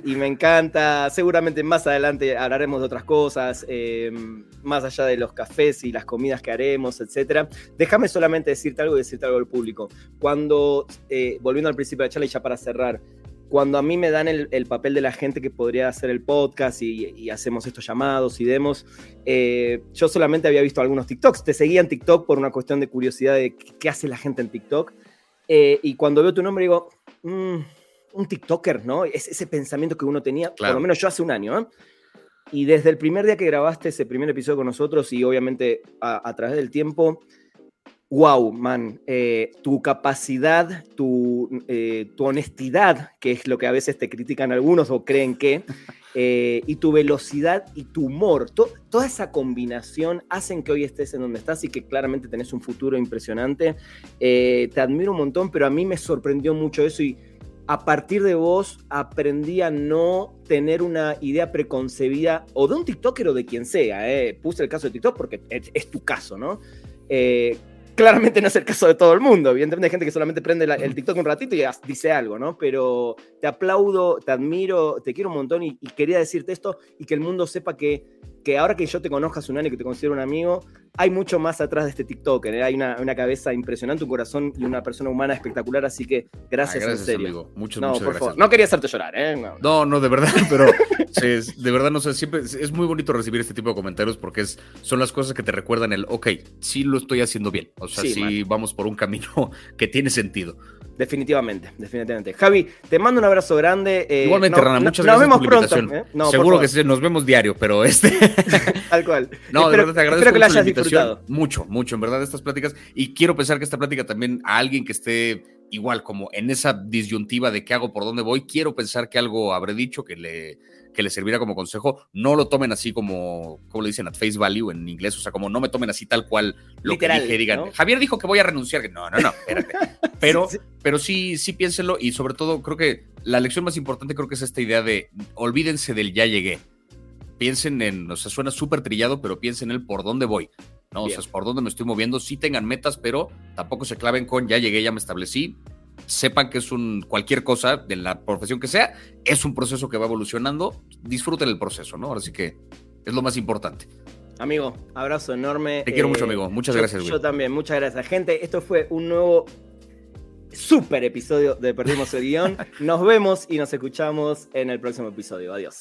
Y, me encanta. Seguramente más adelante hablaremos de otras cosas, eh, más allá de los cafés y las comidas que haremos, etcétera. Déjame solamente decirte algo y decirte algo al público. Cuando, volviendo al principio de la charla y ya para cerrar, cuando a mí me dan el, papel de la gente que podría hacer el podcast y, hacemos estos llamados y demos, eh, yo solamente había visto algunos TikToks. Te seguía en TikTok por una cuestión de curiosidad de qué hace la gente en TikTok. Eh, y cuando veo tu nombre digo, mm, un TikToker, ¿no? Es ese pensamiento que uno tenía, por lo menos yo hace un año, ¿eh? Y desde el primer día que grabaste ese primer episodio con nosotros y obviamente a través del tiempo, wow, man, eh, tu capacidad, eh, tu, honestidad, que es lo que a veces te critican algunos o creen que, eh, y tu velocidad y tu humor, toda esa combinación hacen que hoy estés en donde estás y que claramente tenés un futuro impresionante. te admiro un montón, pero a mí me sorprendió mucho eso y a partir de vos aprendí a no tener una idea preconcebida o de un TikToker o de quien sea. Puse el caso de TikTok porque es, es tu caso, ¿no? Claramente no es el caso de todo el mundo. Evidentemente hay gente que solamente prende el TikTok un ratito y dice algo, ¿no? Pero te aplaudo, te admiro, te quiero un montón y, quería decirte esto y que el mundo sepa que que ahora que yo te conozca hace un año y que te considero un amigo, hay mucho más atrás de este TikToker. ¿eh? Hay una, cabeza impresionante, un corazón y una persona humana espectacular. Así que gracias,
en
serio.
Amigo. Muchas, no, por Favor.
No quería hacerte llorar, ¿eh?
No, no, de verdad, pero de verdad, no sé, siempre es muy bonito recibir este tipo de comentarios porque es, son las cosas que te recuerdan el, ok, sí lo estoy haciendo bien. O sea, sí, vamos por un camino que tiene sentido.
Definitivamente, definitivamente. Javi, te mando un abrazo grande.
Eh, Igualmente, Rana, muchas gracias. Nos vemos pronto. ¿eh? Seguro que nos vemos diario, pero este.
Tal cual.
No, de verdad te agradezco espero que la hayas disfrutado. Mucho, mucho, en verdad, estas pláticas. Y quiero pensar que esta plática también a alguien que esté igual como en esa disyuntiva de qué hago, por dónde voy, quiero pensar que algo habré dicho que le, que le servirá como consejo. No lo tomen así como, como le dicen, at face value en inglés, o sea, como no me tomen así tal cual lo que dije, digan, Javier dijo que voy a renunciar. No, no, no, espérate. Pero sí, pero sí, sí piénsenlo y sobre todo creo que la lección más importante creo que es esta idea de olvídense del ya llegué. Piensen en, o sea, suena súper trillado, pero piensen en el por dónde voy. ¿no? O sea, por dónde me estoy moviendo. Sí tengan metas, pero tampoco se claven con ya llegué, ya me establecí. Sepan que es un cualquier cosa de la profesión que sea, es un proceso que va evolucionando. Disfruten el proceso, ¿no? Ahora sí que es lo más importante.
Amigo, abrazo enorme.
Te quiero mucho, eh, amigo. Muchas gracias,
Yo también, muchas gracias. Gente, esto fue un nuevo super episodio de Perdimos el Guión. Nos vemos y nos escuchamos en el próximo episodio. Adiós.